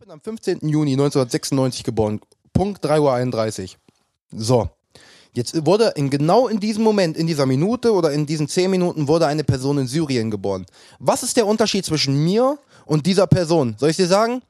bin am 15. Juni 1996 geboren. Punkt 3.31 Uhr. So. Jetzt wurde in genau in diesem Moment, in dieser Minute oder in diesen 10 Minuten wurde eine Person in Syrien geboren. Was ist der Unterschied zwischen mir und dieser Person? Soll ich dir sagen?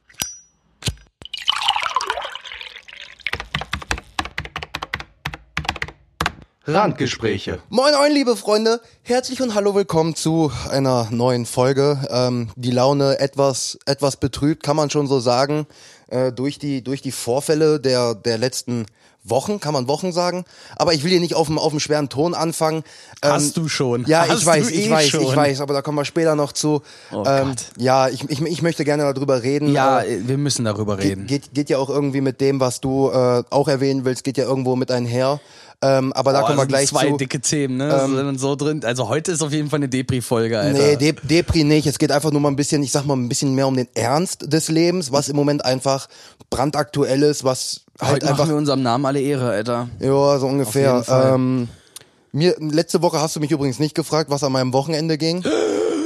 Randgespräche. Moin, moin, liebe Freunde. Herzlich und hallo, willkommen zu einer neuen Folge. Ähm, die Laune etwas, etwas betrübt, kann man schon so sagen, äh, durch die, durch die Vorfälle der, der letzten Wochen, kann man Wochen sagen. Aber ich will hier nicht auf dem, auf dem schweren Ton anfangen. Ähm, Hast du schon. Ja, Hast ich weiß, du ich eh weiß, schon. ich weiß, aber da kommen wir später noch zu. Oh ähm, Gott. Ja, ich, ich, ich möchte gerne darüber reden. Ja, Äh, wir müssen darüber reden. Geht, geht, geht ja auch irgendwie mit dem, was du äh, auch erwähnen willst, geht ja irgendwo mit einher. Ähm, aber da kommen wir sind gleich zwei zu. dicke Themen, ne? Sind so drin. Also heute ist auf jeden Fall eine Depri-Folge, Alter. Nee, De Depri nicht. Es geht einfach nur mal ein bisschen, ich sag mal, ein bisschen mehr um den Ernst des Lebens, was im Moment einfach brandaktuell ist, was halt heute einfach. machen wir unserem Namen alle Ehre, Alter. Ja, so ungefähr. Ähm, mir, letzte Woche hast du mich übrigens nicht gefragt, was an meinem Wochenende ging.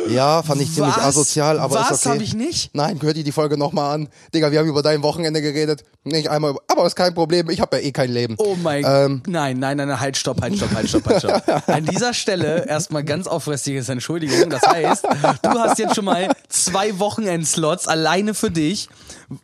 Ja, fand ich ziemlich Was? asozial, aber Was? ist okay. Hab ich nicht? Nein, hör dir die Folge nochmal an. Digga, wir haben über dein Wochenende geredet. Nicht einmal, über, aber ist kein Problem, ich habe ja eh kein Leben. Oh mein Ähm. Nein, nein, nein, nein, halt, stopp, halt, stopp, halt, stopp, halt, stopp. An dieser Stelle erstmal ganz aufrichtiges Entschuldigung. Das heißt, du hast jetzt schon mal zwei Wochenendslots alleine für dich.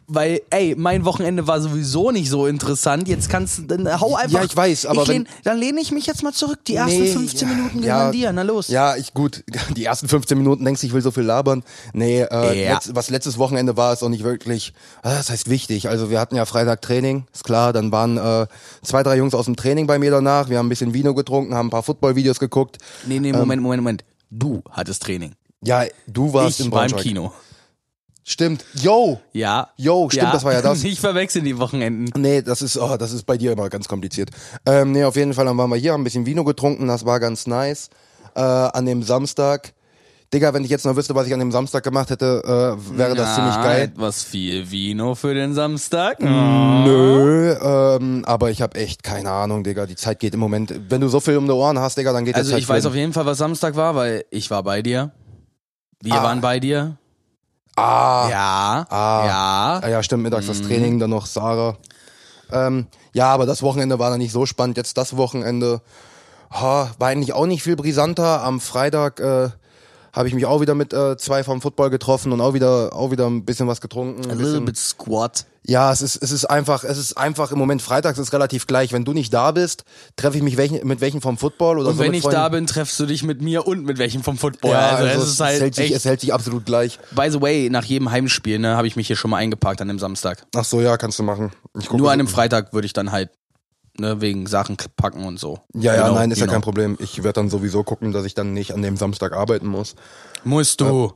Weil, ey, mein Wochenende war sowieso nicht so interessant. Jetzt kannst du, dann hau einfach. Ja, ich weiß, aber ich lehn, wenn- dann lehne ich mich jetzt mal zurück. Die ersten Nee, 15 ja, Minuten ja, gehören dir. Na los. Ja, ich gut. Die ersten 15 Minuten denkst du, ich will so viel labern. Nee, äh, Ja. letzt, was letztes Wochenende war, ist auch nicht wirklich, ah, das heißt wichtig. Also wir hatten ja Freitag Training, ist klar. Dann waren äh, zwei, drei Jungs aus dem Training bei mir danach. Wir haben ein bisschen Vino getrunken, haben ein paar Football-Videos geguckt. Nee, nee, Moment, Moment, Moment. Du hattest Training. Ja, du warst ich in war im Braunschweig. Kino. Stimmt. Yo! Ja. Yo, stimmt, das war ja das. Nicht verwechseln die Wochenenden. Nee, das ist, oh, das ist bei dir immer ganz kompliziert. Ähm, nee, auf jeden Fall dann waren wir hier, haben ein bisschen Vino getrunken, das war ganz nice. Äh, an dem Samstag. Digga, wenn ich jetzt noch wüsste, was ich an dem Samstag gemacht hätte, äh, wäre das Na, ziemlich geil. Etwas viel Vino für den Samstag. Nö, ähm, aber ich habe echt keine Ahnung, Digga. Die Zeit geht im Moment. Wenn du so viel um die Ohren hast, Digga, dann geht Also die Zeit ich weiß auf jeden Fall, was Samstag war, weil ich war bei dir. Wir Ah. waren bei dir. Ah, Ja. Ah. Ja. Ah ja, stimmt, mittags Mhm. das Training, dann noch Sarah. Ähm, ja, aber das Wochenende war dann nicht so spannend. Jetzt das Wochenende ha, war eigentlich auch nicht viel brisanter. Am Freitag äh, habe ich mich auch wieder mit äh, zwei vom Football getroffen und auch wieder auch wieder ein bisschen was getrunken. A Ein little bisschen, bit squat. ja, es ist es ist einfach es ist einfach im Moment Freitags ist relativ gleich. Wenn du nicht da bist, treffe ich mich welchen, mit welchen vom Football oder Und so wenn mit ich da bin, treffst du dich mit mir und mit welchem vom Football. ja, also, also es ist halt hält sich, es hält sich absolut gleich. By the way, nach jedem Heimspiel, ne, habe ich mich hier schon mal eingeparkt an dem Samstag. Ach so, ja, kannst du machen. Nur an einem Freitag würde ich dann halt, ne, wegen Sachen packen und so. Ja, ja, Genau, nein, ist ja genau. kein Problem. Ich werde dann sowieso gucken, dass ich dann nicht an dem Samstag arbeiten muss. Musst du.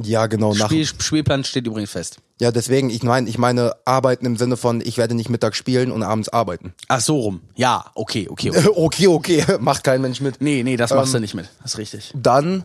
Ja, genau, nach. Spiel, Spielplan steht übrigens fest. Ja, deswegen, ich meine, ich meine arbeiten im Sinne von, ich werde nicht mittags spielen und abends arbeiten. Ach so rum. Ja, okay, okay. okay. okay, okay, macht kein Mensch mit. Nee, nee, das machst Ähm, du nicht mit. Das ist richtig. Dann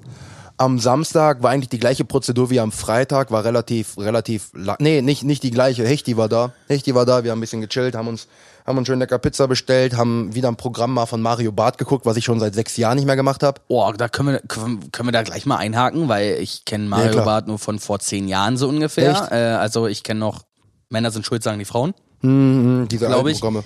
am Samstag war eigentlich die gleiche Prozedur wie am Freitag, war relativ, relativ, la- nee, nicht, nicht die gleiche. Hechti war da. Hechti war da, wir haben ein bisschen gechillt, haben uns, haben uns schön lecker Pizza bestellt, haben wieder ein Programm mal von Mario Barth geguckt, was ich schon seit sechs Jahren nicht mehr gemacht habe. Oh, da können wir, können wir da gleich mal einhaken, weil ich kenne Mario klar. Barth nur von vor zehn Jahren so ungefähr. Äh, also ich kenne noch Männer sind schuld, sagen die Frauen. Hm, diese Glaub alten ich. Programme.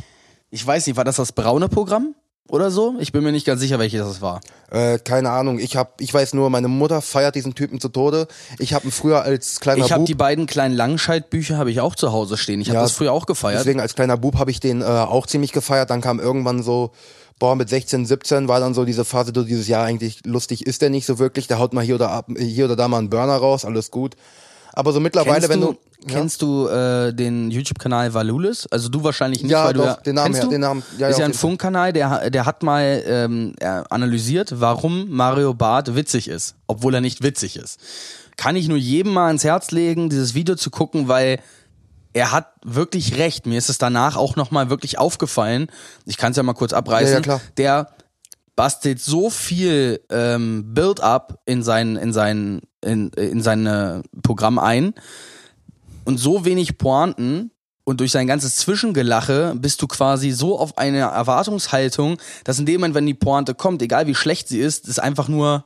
Ich weiß nicht, war das das braune Programm oder so? Ich bin mir nicht ganz sicher, welches das war. Äh, keine Ahnung. Ich hab, ich weiß nur, meine Mutter feiert diesen Typen zu Tode. Ich habe ihn früher als kleiner Ich habe Bub, die beiden kleinen Langscheid-Bücher habe ich auch zu Hause stehen. Ich habe Ja, das früher auch gefeiert. deswegen als kleiner Bub habe ich den äh, auch ziemlich gefeiert. Dann kam irgendwann so, boah, mit 16, 17 war dann so diese Phase, so dieses Jahr eigentlich lustig ist der nicht so wirklich. Der haut mal hier oder ab, hier oder da mal einen Burner raus, alles gut. Aber so mittlerweile, Kennst wenn du, du, kennst du äh, den YouTube-Kanal Valulis? Also du wahrscheinlich nicht, Ja, weil du doch, ja, den Namen kennst her- du? den Namen- ja, ja, ist ja ein. Funkkanal, der, der hat mal ähm, er analysiert, warum Mario Barth witzig ist, obwohl er nicht witzig ist. Kann ich nur jedem mal ins Herz legen, dieses Video zu gucken, weil er hat wirklich recht. Mir ist es danach auch nochmal wirklich aufgefallen. Ich kann es ja mal kurz abreißen. Ja, ja, klar. Der bastelt so viel ähm, Build-up in sein, in sein, in, in sein Programm ein und so wenig Pointen und durch sein ganzes Zwischengelache bist du quasi so auf eine Erwartungshaltung, dass in dem Moment, wenn die Pointe kommt, egal wie schlecht sie ist, ist einfach nur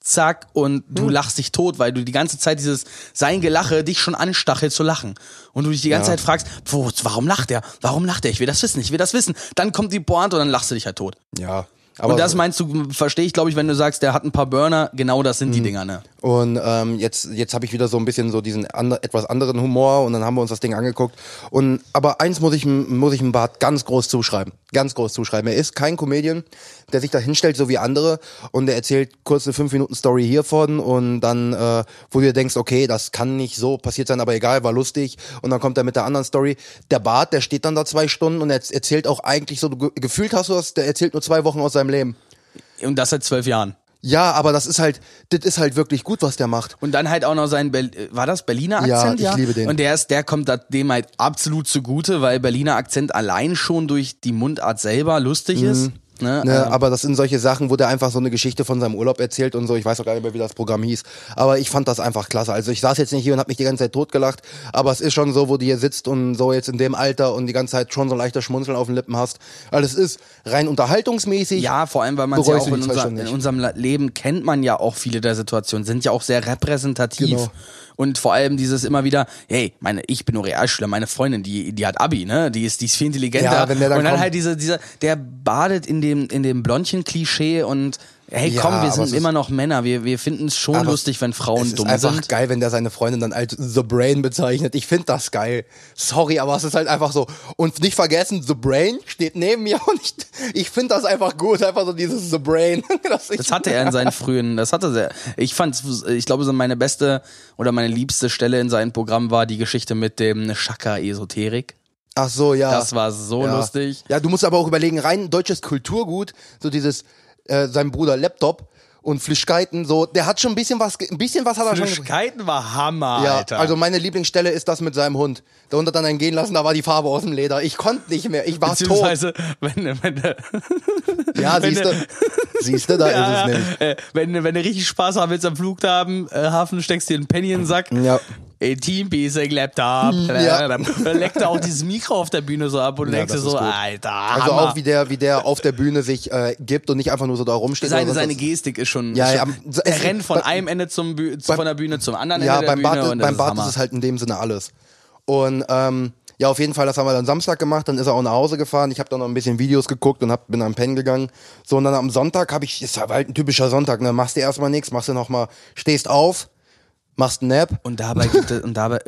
zack, und du lachst dich tot, weil du die ganze Zeit dieses sein Gelache dich schon anstachelt zu lachen. Und du dich die ganze Ja. Zeit fragst, wo, warum lacht er? Warum lacht er? Ich will das wissen, ich will das wissen. Dann kommt die Pointe und dann lachst du dich halt tot. Ja. Aber und das meinst du, verstehe ich, glaube ich, wenn du sagst, der hat ein paar Burner, genau das sind Mhm. die Dinger, ne? Und ähm, jetzt, jetzt habe ich wieder so ein bisschen so diesen ander, etwas anderen Humor und dann haben wir uns das Ding angeguckt. Und aber eins muss ich muss ich dem Bart ganz groß zuschreiben, ganz groß zuschreiben. Er ist kein Comedian, der sich da hinstellt so wie andere und der erzählt kurz eine fünf Minuten Story hiervon und dann, äh, wo du dir denkst, okay, das kann nicht so passiert sein, aber egal, war lustig. Und dann kommt er mit der anderen Story. Der Bart, der steht dann da zwei Stunden und er erzählt auch eigentlich so, du ge- gefühlt hast du das, der erzählt nur zwei Wochen aus seinem Leben. Und das seit zwölf Jahren. Ja, aber das ist halt, das ist halt wirklich gut, was der macht. Und dann halt auch noch sein, Bel war das Berliner Ja, Akzent? ich liebe den. Und der ist, der kommt dem halt absolut zugute, weil Berliner Akzent allein schon durch die Mundart selber lustig ist. Ne? Ne, Ähm, aber das sind solche Sachen, wo der einfach so eine Geschichte von seinem Urlaub erzählt und so. Ich weiß auch gar nicht mehr, wie das Programm hieß. Aber ich fand das einfach klasse. Also ich saß jetzt nicht hier und habe mich die ganze Zeit totgelacht. Aber es ist schon so, wo du hier sitzt und so jetzt in dem Alter und die ganze Zeit schon so ein leichter Schmunzeln auf den Lippen hast. Weil es ist rein unterhaltungsmäßig. ja, vor allem, weil man ja auch in, unser, in unserem Leben kennt man ja auch viele der Situationen, sind ja auch sehr repräsentativ. Genau. Und vor allem dieses immer wieder, hey, meine, ich bin nur Realschüler, meine Freundin, die, die hat Abi, ne? Die ist, die ist viel intelligenter. Ja, wenn der dann und dann kommt- halt dieser, dieser, der badet in dem, in dem Blondchen-Klischee und hey, Ja, komm, wir sind immer noch Männer. Wir, wir finden es schon lustig, wenn Frauen es ist dumm einfach sind. geil, wenn der seine Freundin dann als The Brain bezeichnet. Ich finde das geil. Sorry, aber es ist halt einfach so. Und nicht vergessen, The Brain steht neben mir und ich, ich finde das einfach gut. Einfach so dieses The Brain. Das, Das hatte er in seinen frühen, das hatte er. Ich fand, ich glaube, so meine beste oder meine liebste Stelle in seinem Programm war die Geschichte mit dem Shaka-Esoterik. Ach so, ja. Das war so ja. lustig. Ja, du musst aber auch überlegen, rein deutsches Kulturgut, so dieses, äh, sein Bruder Laptop und Flüschkeiten, so, der hat schon ein bisschen was, ein bisschen was hat er schon. Flüschkeiten war Hammer, Ja, Alter. also meine Lieblingsstelle ist das mit seinem Hund. Der Hund hat dann einen gehen lassen, da war die Farbe aus dem Leder. Ich konnte nicht mehr, ich war tot. Beziehungsweise, wenn, wenn, Ja, wenn siehst du, siehst du, da ist es nämlich. äh, wenn, wenn du richtig Spaß haben willst am Flughafen, äh, Hafen, steckst dir einen Penny in den Sack. Ja. Ey, Teampiece, Laptop. Ja. Dann leckt er auch dieses Mikro auf der Bühne so ab und Ja, denkst dir so. Alter, Also Hammer. auch wie der, wie der auf der Bühne sich äh, gibt und nicht einfach nur so da rumsteht. seine, seine. Gestik ist schon. Ja, ja, er rennt von bei- einem Ende zum Bü beim- von der Bühne zum anderen Ja, Ende der beim Bühne. Bart, beim ist Bart ist es halt in dem Sinne alles. Und ähm, ja, auf jeden Fall, das haben wir dann Samstag gemacht, dann ist er auch nach Hause gefahren. Ich habe dann noch ein bisschen Videos geguckt und hab, bin am Pennen gegangen. So, und dann am Sonntag habe ich, ist halt ein typischer Sonntag, ne? Machst du erstmal nichts, machst du nochmal, stehst auf, machst einen Nap. Und dabei gibt es, und dabei,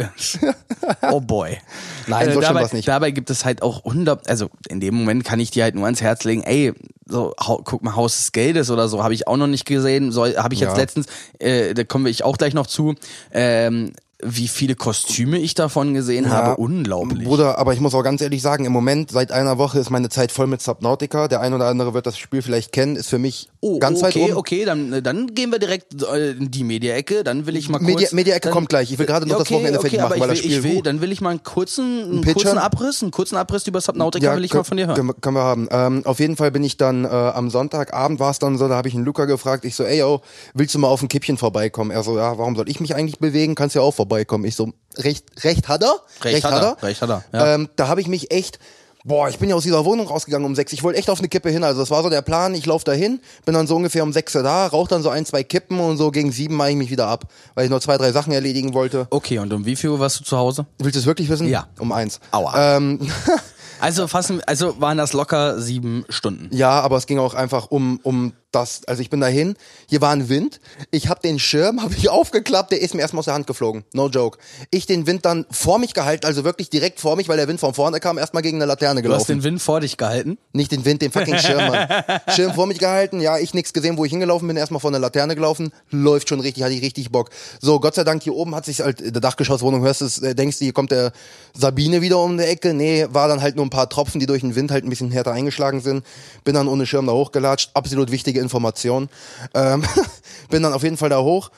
oh boy. Nein, so schlimm dabei, nicht. Dabei gibt es halt auch hundert, also in dem Moment kann ich dir halt nur ans Herz legen, ey, so, guck mal, Haus des Geldes oder so, habe ich auch noch nicht gesehen, soll, habe ich jetzt Ja. letztens, äh, da kommen wir ich auch gleich noch zu, ähm, wie viele Kostüme ich davon gesehen habe, unglaublich. Bruder, aber ich muss auch ganz ehrlich sagen, im Moment, seit einer Woche ist meine Zeit voll mit Subnautica. Der ein oder andere wird das Spiel vielleicht kennen, ist für mich Oh, ganz weit okay, oben. okay, dann, dann gehen wir direkt äh, in die Media-Ecke. Dann will ich mal kurz. Media- Media-Ecke kommt gleich. Ich will gerade noch das Wochenende fertig aber machen, weil ich das will, Spiel ich will. Dann will ich mal einen kurzen, einen kurzen Abriss, einen kurzen Abriss über Subnautica will ich mal von dir hören. Können, wir- können wir haben. Ähm, auf jeden Fall bin ich dann äh, am Sonntagabend war es dann so, da habe ich einen Luca gefragt. Ich so, ey yo, willst du mal auf ein Kippchen vorbeikommen? Er so, ja, warum soll ich mich eigentlich bewegen? Kannst ja auch vorbeikommen. Ich so, recht, recht hat er? Recht hat er, recht hat er, ja. Ähm, da habe ich mich echt Boah, ich bin ja aus dieser Wohnung rausgegangen um sechs. Ich wollte echt auf eine Kippe hin. Also das war so der Plan. Ich laufe da hin, bin dann so ungefähr um sechs da, rauche dann so ein, zwei Kippen und so gegen sieben mache ich mich wieder ab, weil ich noch zwei, drei Sachen erledigen wollte. Okay, und um wie viel Uhr warst du zu Hause? Willst du es wirklich wissen? Ja. Um eins. Aua. Ähm, Also fassen, also waren das locker sieben Stunden. Ja, aber es ging auch einfach um um das. Also ich bin dahin. Hier war ein Wind. Ich habe den Schirm, habe ich aufgeklappt. Der ist mir erstmal aus der Hand geflogen. No joke. Ich den Wind dann vor mich gehalten, also wirklich direkt vor mich, weil der Wind von vorne kam. Erstmal gegen eine Laterne Du hast gelaufen. den Wind vor dich gehalten. Nicht den Wind, den fucking Schirm, Mann. Schirm vor mich gehalten. Ja, ich nix gesehen, wo ich hingelaufen bin. Erstmal vor eine Laterne gelaufen. Läuft schon richtig, hatte ich richtig Bock. So, Gott sei Dank hier oben hat sich halt der Dachgeschosswohnung. Hörst du, es, äh, denkst du, hier kommt der Sabine wieder um die Ecke. Nee, war dann halt nur ein paar Tropfen, die durch den Wind halt ein bisschen härter eingeschlagen sind. Bin dann ohne Schirm da hochgelatscht. Absolut wichtige Information. Ähm, bin dann auf jeden Fall da hoch.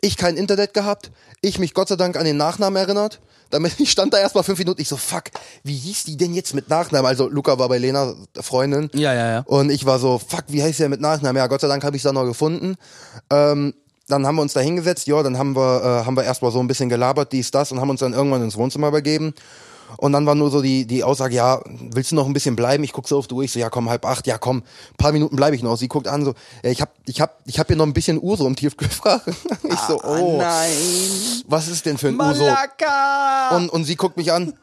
Ich kein Internet gehabt. Ich mich Gott sei Dank an den Nachnamen erinnert. Damit ich stand da erstmal fünf Minuten. Ich so, fuck, wie hieß die denn jetzt mit Nachnamen? Also Luca war bei Lena, Freundin. Ja, ja, ja. Und ich war so, fuck, wie heißt der mit Nachnamen? Ja, Gott sei Dank habe ich es dann noch gefunden. Ähm, dann haben wir uns da hingesetzt, ja, dann haben wir, äh, haben wir erstmal so ein bisschen gelabert, dies, das, und haben uns dann irgendwann ins Wohnzimmer begeben. Und dann war nur so die, die Aussage, ja, willst du noch ein bisschen bleiben? Ich guck so auf die Uhr, ich so, ja komm, halb acht, ja komm, paar Minuten bleibe ich noch. Sie guckt an, so, ja, ich hab, ich hab, ich hab hier noch ein bisschen Uso im Tiefkühlfach. Ich so, oh, nein. was ist denn für ein Uso? Malaka! Und, und sie guckt mich an,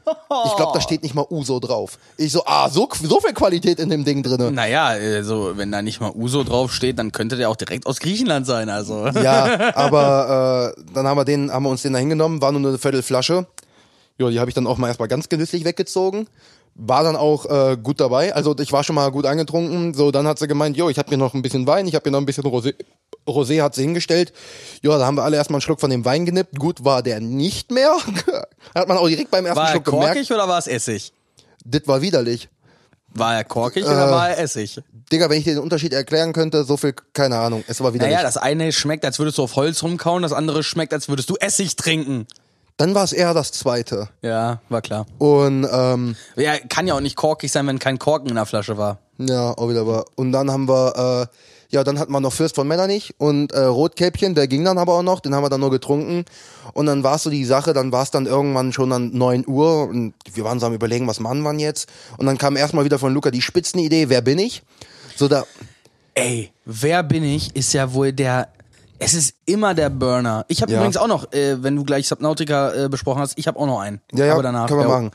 ich glaube, da steht nicht mal Uso drauf. Ich so, ah, so, so viel Qualität in dem Ding drinne. naja, also wenn da nicht mal Uso draufsteht, dann könnte der auch direkt aus Griechenland sein, also. Ja, aber äh, dann haben wir den, haben wir uns den da hingenommen, war nur eine Viertelflasche. Ja, die habe ich dann auch mal erstmal ganz genüsslich weggezogen. War dann auch äh, gut dabei. Also ich war schon mal gut angetrunken. So, dann hat sie gemeint, jo, ich habe hier noch ein bisschen Wein, ich habe hier noch ein bisschen Rosé. Rosé hat sie hingestellt. Ja, da haben wir alle erstmal einen Schluck von dem Wein genippt. Gut war der nicht mehr. hat man auch direkt beim ersten War er Schluck gemerkt. korkig oder war es Essig? Das war widerlich. War er korkig Äh, oder war er Essig? Digga, wenn ich dir den Unterschied erklären könnte, so viel, keine Ahnung. Es war widerlich. Naja, das eine schmeckt, als würdest du auf Holz rumkauen, das andere schmeckt, als würdest du Essig trinken. Dann war es eher das zweite. Ja, war klar. Und ähm, Ja, kann ja auch nicht korkig sein, wenn kein Korken in der Flasche war. Ja, auch wieder wahr. Und dann haben wir, äh, ja, dann hatten wir noch Fürst von Metternich und äh, Rotkäppchen, der ging dann aber auch noch, den haben wir dann nur getrunken. Und dann war es so die Sache, dann war es dann irgendwann schon an 9 Uhr und wir waren so am überlegen, was machen wir jetzt? Und dann kam erstmal wieder von Luca die Spitzenidee, wer bin ich? So da, Ey, wer bin ich, ist ja wohl der. Es ist immer der Burner. Ich habe Ja. übrigens auch noch, äh, wenn du gleich Subnautica äh, besprochen hast, ich habe auch noch einen. Ja, ja, Aber danach. können wir ja. machen.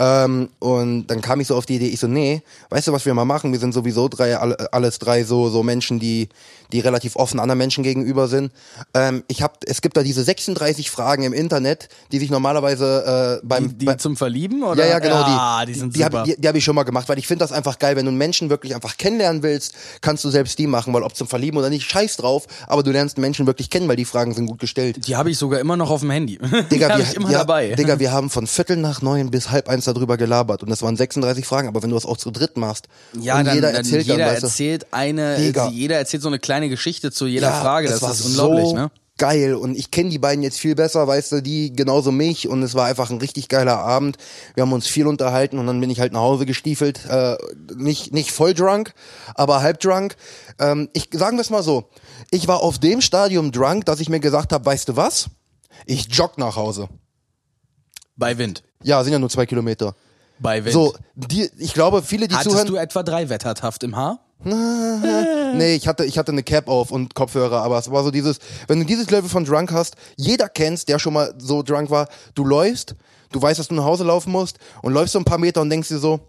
Ähm, und dann kam ich so auf die Idee, ich so, nee, weißt du, was wir mal machen? Wir sind sowieso drei, alle, alles drei so, so Menschen, die, die relativ offen anderen Menschen gegenüber sind. Ähm, ich hab, es gibt da diese 36 Fragen im Internet, die sich normalerweise äh, beim, Die, die bei, zum Verlieben oder? ja, ja, genau, Ja, die, die sind die super. habe die, die hab ich schon mal gemacht, weil ich finde das einfach geil, wenn du einen Menschen wirklich einfach kennenlernen willst, kannst du selbst die machen, weil ob zum Verlieben oder nicht, scheiß drauf, aber du lernst Menschen wirklich kennen, weil die Fragen sind gut gestellt. Die habe ich sogar immer noch auf dem Handy. Digga, die habe wir, ich immer ja, dabei. Digga, wir haben von Viertel nach neun bis halb eins darüber gelabert und das waren 36 Fragen, aber wenn du das auch zu dritt machst ja, und dann, jeder dann erzählt jeder dann, erzählt eine, Digga. jeder erzählt so eine kleine Geschichte zu jeder ja, Frage. Das war ist unglaublich, so ne? geil und ich kenne die beiden jetzt viel besser, weißt du, die genauso mich und es war einfach ein richtig geiler Abend. Wir haben uns viel unterhalten und dann bin ich halt nach Hause gestiefelt, äh, nicht nicht voll drunk, aber halb drunk. Ähm, ich sagen wir es mal so, ich war auf dem Stadium drunk, dass ich mir gesagt habe, weißt du was? Ich jogg nach Hause. Bei Wind. Ja, sind ja nur zwei Kilometer. Bei Wind. So, die, ich glaube, viele, die Hattest zuhören. du etwa drei Wettertaft im Haar? Nee, ich hatte, ich hatte eine Cap auf und Kopfhörer, aber es war so dieses, wenn du dieses Level von Drunk hast, jeder kennst, der schon mal so drunk war, du läufst, du weißt, dass du nach Hause laufen musst und läufst so ein paar Meter und denkst dir so,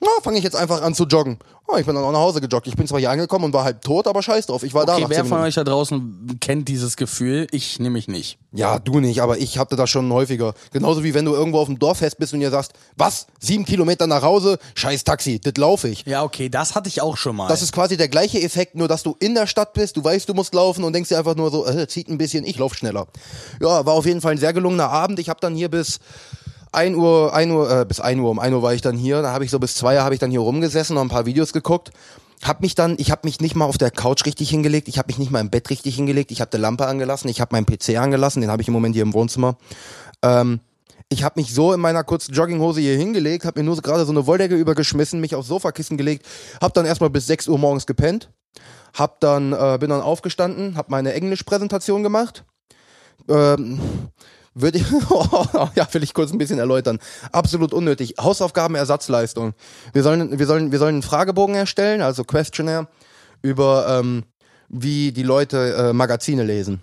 na, fange ich jetzt einfach an zu joggen. Oh, ich bin dann auch nach Hause gejoggt. Ich bin zwar hier angekommen und war halb tot, aber scheiß drauf, ich war da Okay, nach wer 10 von euch da draußen kennt dieses Gefühl? Ich nämlich nicht. Ja, du nicht, aber ich hatte das schon häufiger. Genauso wie wenn du irgendwo auf dem Dorffest bist und dir sagst, was, sieben Kilometer nach Hause, scheiß Taxi, das laufe ich. Ja, okay, das hatte ich auch schon mal. Das ist quasi der gleiche Effekt, nur dass du in der Stadt bist, du weißt, du musst laufen und denkst dir einfach nur so, äh, zieht ein bisschen, ich lauf schneller. Ja, war auf jeden Fall ein sehr gelungener Abend. Ich habe dann hier bis 1 Uhr, 1 Uhr, äh, bis 1 Uhr, um 1 Uhr war ich dann hier. Da habe ich so bis 2 Uhr habe ich dann hier rumgesessen, noch ein paar Videos geguckt. Hab mich dann, ich habe mich nicht mal auf der Couch richtig hingelegt, ich habe mich nicht mal im Bett richtig hingelegt, ich habe die Lampe angelassen, ich habe meinen PC angelassen, den habe ich im Moment hier im Wohnzimmer. Ähm, ich habe mich so in meiner kurzen Jogginghose hier hingelegt, habe mir nur so gerade so eine Wolldecke übergeschmissen, mich aufs Sofakissen gelegt, habe dann erstmal bis 6 Uhr morgens gepennt, hab dann äh, bin dann aufgestanden, habe meine Englischpräsentation gemacht. Ähm, würde ich, ja, will ich kurz ein bisschen erläutern. Absolut unnötig. Hausaufgabenersatzleistung. Wir sollen, wir sollen, wir sollen einen Fragebogen erstellen, also Questionnaire über ähm, wie die Leute äh, Magazine lesen.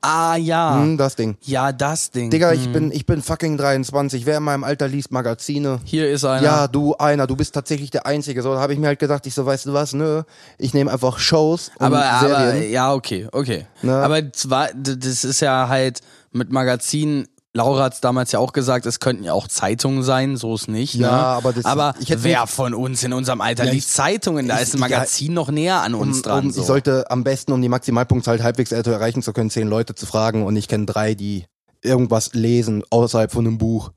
ah, ja. Hm, das Ding. Ja, das Ding. Digga, ich bin, ich bin fucking 23. Wer in meinem Alter liest Magazine? Hier ist einer. Ja, du einer, du bist tatsächlich der Einzige. So, da habe ich mir halt gedacht, ich so, weißt du was, nö, ich nehme einfach Shows und aber, aber, Serien. ja, okay, okay. Ne? Aber zwar, das ist ja halt mit Magazinen, Laura hat's damals ja auch gesagt, es könnten ja auch Zeitungen sein, so ist nicht. Ja, ne? aber das- aber wer von uns in unserem Alter Ja, liest Zeitungen? Da ich- ist ein ja, Magazin noch näher an uns um, dran. um, so. Ich sollte am besten, um die Maximalpunktzahl halbwegs äh, erreichen zu können, zehn Leute zu fragen und ich kenne drei, die irgendwas lesen außerhalb von einem Buch.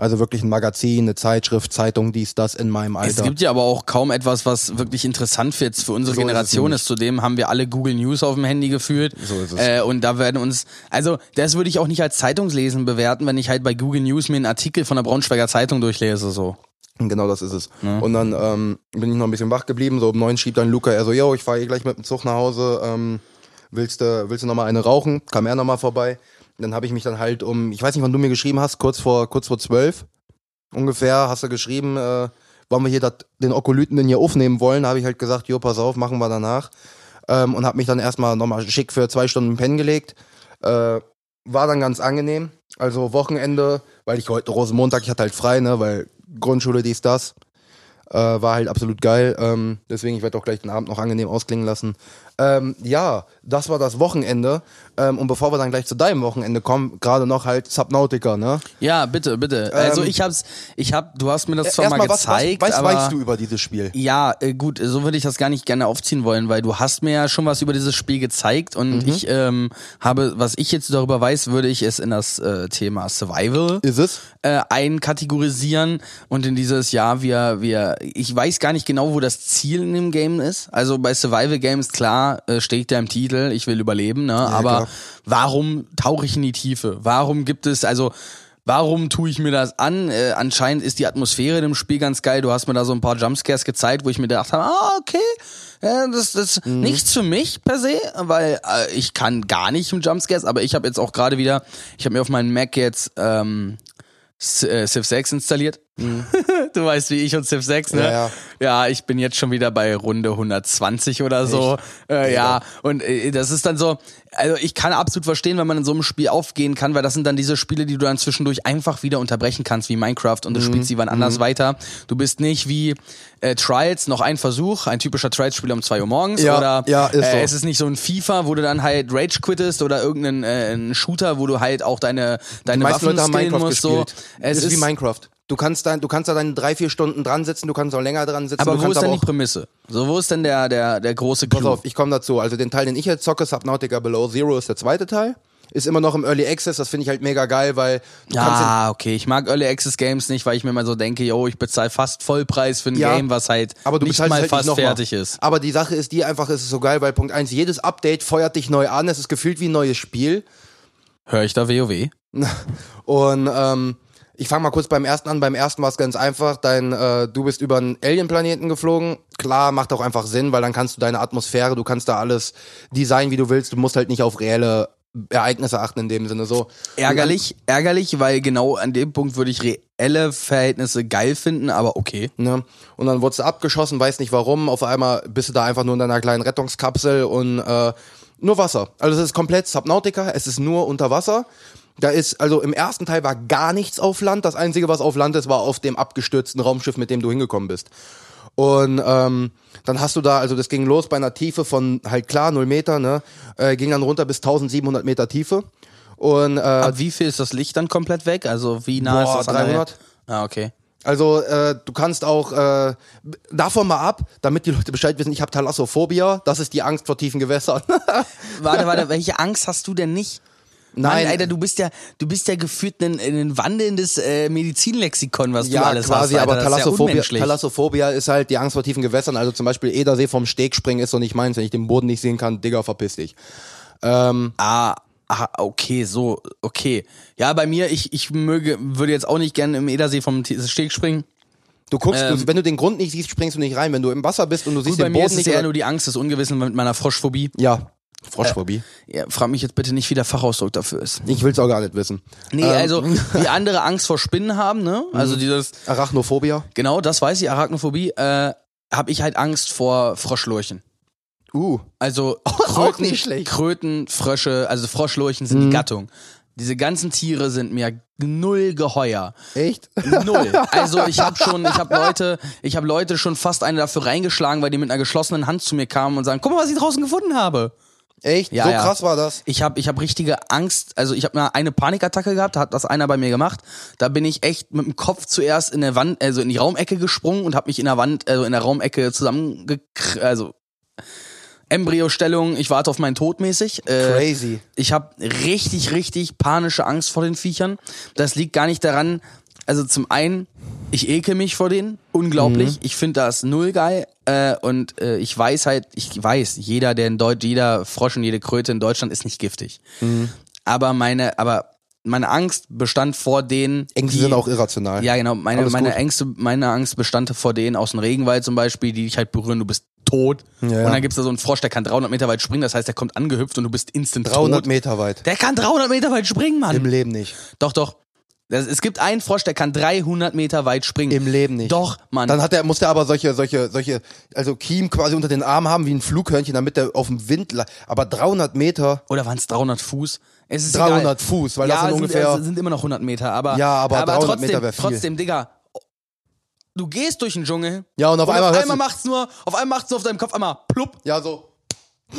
Also wirklich ein Magazin, eine Zeitschrift, Zeitung, dies, das in meinem Es Alter. gibt ja aber auch kaum etwas, was wirklich interessant für jetzt für unsere So ist es Generation nämlich. ist. Zudem haben wir alle Google News auf dem Handy gefühlt. So ist es. Äh, und da werden uns, also das würde ich auch nicht als Zeitungslesen bewerten, wenn ich halt bei Google News mir einen Artikel von der Braunschweiger Zeitung durchlese. So. Genau, das ist es. Und dann ähm, bin ich noch ein bisschen wach geblieben. So um neun schrieb dann Luca, er so, yo, ich fahre eh gleich mit dem Zug nach Hause. Ähm, willst du willst du noch mal eine rauchen? Kam er noch mal vorbei. Dann habe ich mich dann halt um, ich weiß nicht, wann du mir geschrieben hast, kurz vor kurz vor zwölf. ungefähr, hast du geschrieben, äh, wollen wir hier dat, den Okolyten denn hier aufnehmen wollen, habe ich halt gesagt, jo, pass auf, machen wir danach. Ähm, und habe mich dann erstmal nochmal schick für zwei Stunden pennen gelegt. Äh, war dann ganz angenehm. Also Wochenende, weil ich heute Rosenmontag, ich hatte halt frei, ne, weil Grundschule dies, das. Äh, war halt absolut geil. Ähm, deswegen, ich werde auch gleich den Abend noch angenehm ausklingen lassen. Ähm, ja, das war das Wochenende. Ähm, und bevor wir dann gleich zu deinem Wochenende kommen, gerade noch halt Subnautica, ne? Ja, bitte, bitte. also Ähm, ich hab's, ich hab, du hast mir das zwar mal Erstmal, was, was, gezeigt, was weißt du über dieses Spiel? ja, äh, gut, so würde ich das gar nicht gerne aufziehen wollen, weil du hast mir ja schon was über dieses Spiel gezeigt und Mhm. ich ähm, habe, was ich jetzt darüber weiß, würde ich es in das äh, Thema Survival Ist es? äh, einkategorisieren und in dieses Jahr wir wir ich weiß gar nicht genau wo das Ziel in dem Game ist also bei Survival Games klar äh, steht ja im Titel ich will überleben ne aber klar. warum tauche ich in die Tiefe warum gibt es also Warum tue ich mir das an? Äh, anscheinend ist die Atmosphäre in dem Spiel ganz geil. Du hast mir da so ein paar Jumpscares gezeigt, wo ich mir gedacht habe, ah, okay, ja, das ist Mhm. nichts für mich per se, weil äh, ich kann gar nicht im Jumpscares, aber ich habe jetzt auch gerade wieder, ich habe mir auf meinen Mac jetzt ähm, äh, Civ 6 installiert. du weißt wie ich und Civ 6, ne? Mhm. Ja, ja. Ja, ich bin jetzt schon wieder bei Runde 120 oder so. Äh, ja, und äh, das ist dann so, also ich kann absolut verstehen, wenn man in so einem Spiel aufgehen kann, weil das sind dann diese Spiele, die du dann zwischendurch einfach wieder unterbrechen kannst, wie Minecraft und du Mhm. spielst die wann anders weiter. Du bist nicht wie äh, Trials, noch ein Versuch, ein typischer Trials-Spiel um 2 Uhr morgens Ja, oder ja, ist so. äh, es ist nicht so ein FIFA, wo du dann halt Rage quittest oder irgendeinen äh, Shooter, wo du halt auch deine, deine Waffen Leute haben skillen Minecraft musst. So. Es ist, wie Minecraft. Du kannst, dein, du kannst da deine drei, vier Stunden dran sitzen, du kannst auch länger dran sitzen. aber du wo ist denn die Prämisse? So, wo ist denn der, der, der große Clou? Pass auf, ich komme dazu. Also den Teil, den ich jetzt zocke, Subnautica Below Zero, ist der zweite Teil. Ist immer noch im Early Access, das finde ich halt mega geil, weil du Ja, okay. Ich mag Early Access Games nicht, weil ich mir mal so denke, yo, ich bezahle fast Vollpreis für ein Ja, Game, was halt aber du nicht mal halt fast nicht fertig mal. ist. Aber die Sache ist die einfach, es ist so geil, weil Punkt eins, jedes Update feuert dich neu an, es ist gefühlt wie ein neues Spiel. Hör ich da WoW? Und ähm, ich fange mal kurz beim ersten an. Beim ersten war es ganz einfach. Dein, äh, du bist über einen Alien-Planeten geflogen. Klar, macht auch einfach Sinn, weil dann kannst du deine Atmosphäre, du kannst da alles designen, wie du willst. Du musst halt nicht auf reelle Ereignisse achten in dem Sinne so. Ärgerlich, ärgerlich, weil genau an dem Punkt würde ich reelle Verhältnisse geil finden, aber okay. Ne? Und dann wurdest du abgeschossen, weiß nicht warum. Auf einmal bist du da einfach nur in deiner kleinen Rettungskapsel und äh, nur Wasser. Also es ist komplett Subnautica, es ist nur unter Wasser. Da ist, also im ersten Teil war gar nichts auf Land. Das Einzige, was auf Land ist, war auf dem abgestürzten Raumschiff, mit dem du hingekommen bist. Und ähm, dann hast du da, also das ging los bei einer Tiefe von halt klar 0 Meter, ne? Äh, ging dann runter bis 1700 Meter Tiefe. Und äh, Ab wie viel ist das Licht dann komplett weg? Also wie nah Boah, ist das an der- 300? Ah, okay. Also äh, du kannst auch äh, davon mal ab, damit die Leute Bescheid wissen, ich habe Thalassophobia, das ist die Angst vor tiefen Gewässern. Warte, warte, welche Angst hast du denn nicht? Nein. Mann, Alter, du bist ja, du bist ja gefühlt ein, ein wandelndes äh, Medizinlexikon, was du ja, alles quasi, hast. Alter. aber das ist ja Thalassophobia. Thalassophobia ist halt die Angst vor tiefen Gewässern. Also zum Beispiel Edersee vom Steg springen ist so nicht meins, wenn ich den Boden nicht sehen kann, Digga, verpiss dich. Ähm, Ah, ah, okay, so, okay. Ja, bei mir, ich, ich möge, würde jetzt auch nicht gerne im Edersee vom Steg springen. du guckst, Ähm, du, wenn du den Grund nicht siehst, springst du nicht rein. Wenn du im Wasser bist und du Gut, siehst bei den mir ist Boden es nicht. eher nur die Angst des Ungewissens mit meiner Froschphobie. ja, Froschphobie. Ja, frag mich jetzt bitte nicht, wie der Fachausdruck dafür ist. ich will's auch gar nicht wissen. Nee, Ähm, also, wie andere Angst vor Spinnen haben, ne? Also dieses, Arachnophobia. genau, das weiß ich, Arachnophobie, äh, habe ich halt Angst vor Froschlurchen. Uh. Also Auch Kröten, nicht schlecht. Kröten, Frösche, also Froschlurchen sind die Gattung. Diese ganzen Tiere sind mir null geheuer. Echt? Null. Also ich habe schon, ich habe Leute, ich habe Leute schon fast eine dafür reingeschlagen, weil die mit einer geschlossenen Hand zu mir kamen und sagen, guck mal, was ich draußen gefunden habe. Echt? Ja, so ja. krass war das. Ich habe ich hab richtige Angst, also ich habe eine, eine Panikattacke gehabt, hat das einer bei mir gemacht. Da bin ich echt mit dem Kopf zuerst in der Wand, also in die Raumecke gesprungen und habe mich in der Wand, also in der Raumecke zusammenge also Embryostellung, ich warte auf meinen Tod mäßig. Äh, Crazy. ich habe richtig, richtig panische Angst vor den Viechern. Das liegt gar nicht daran, also zum einen, ich ekel mich vor denen, unglaublich. Ich finde das null geil. Äh, und äh, ich weiß halt, ich weiß, jeder, der in Deutsch, jeder Frosch und jede Kröte in Deutschland ist nicht giftig. Aber meine, aber meine Angst bestand vor denen. Ängste die- sind auch irrational. ja, genau. Meine, Alles meine gut. Ängste, meine Angst bestand vor denen aus dem Regenwald zum Beispiel, die dich halt berühren, du bist tot. Ja. Und dann gibt's da so einen Frosch, der kann 300 Meter weit springen, das heißt, der kommt angehüpft und du bist instant 300 tot. Meter weit. Der kann 300 Meter weit springen, Mann. Im Leben nicht. Doch, doch. Das, es gibt einen Frosch, der kann 300 Meter weit springen. Im Leben nicht. Doch, Mann. Dann hat er, muss der aber solche, solche, solche, also Kiem quasi unter den Armen haben wie ein Flughörnchen, damit der auf dem Wind, aber 300 Meter, Oder waren es 300 Fuß? Es ist 300 egal. Fuß, weil ja, das sind sind, ungefähr- es sind immer noch 100 Meter, aber Ja, aber 300 trotzdem, Meter wär viel. trotzdem, Digga. Du gehst durch den Dschungel. Ja, und auf einmal auf einmal macht's nur, auf einmal macht's nur auf deinem Kopf einmal plupp ja so,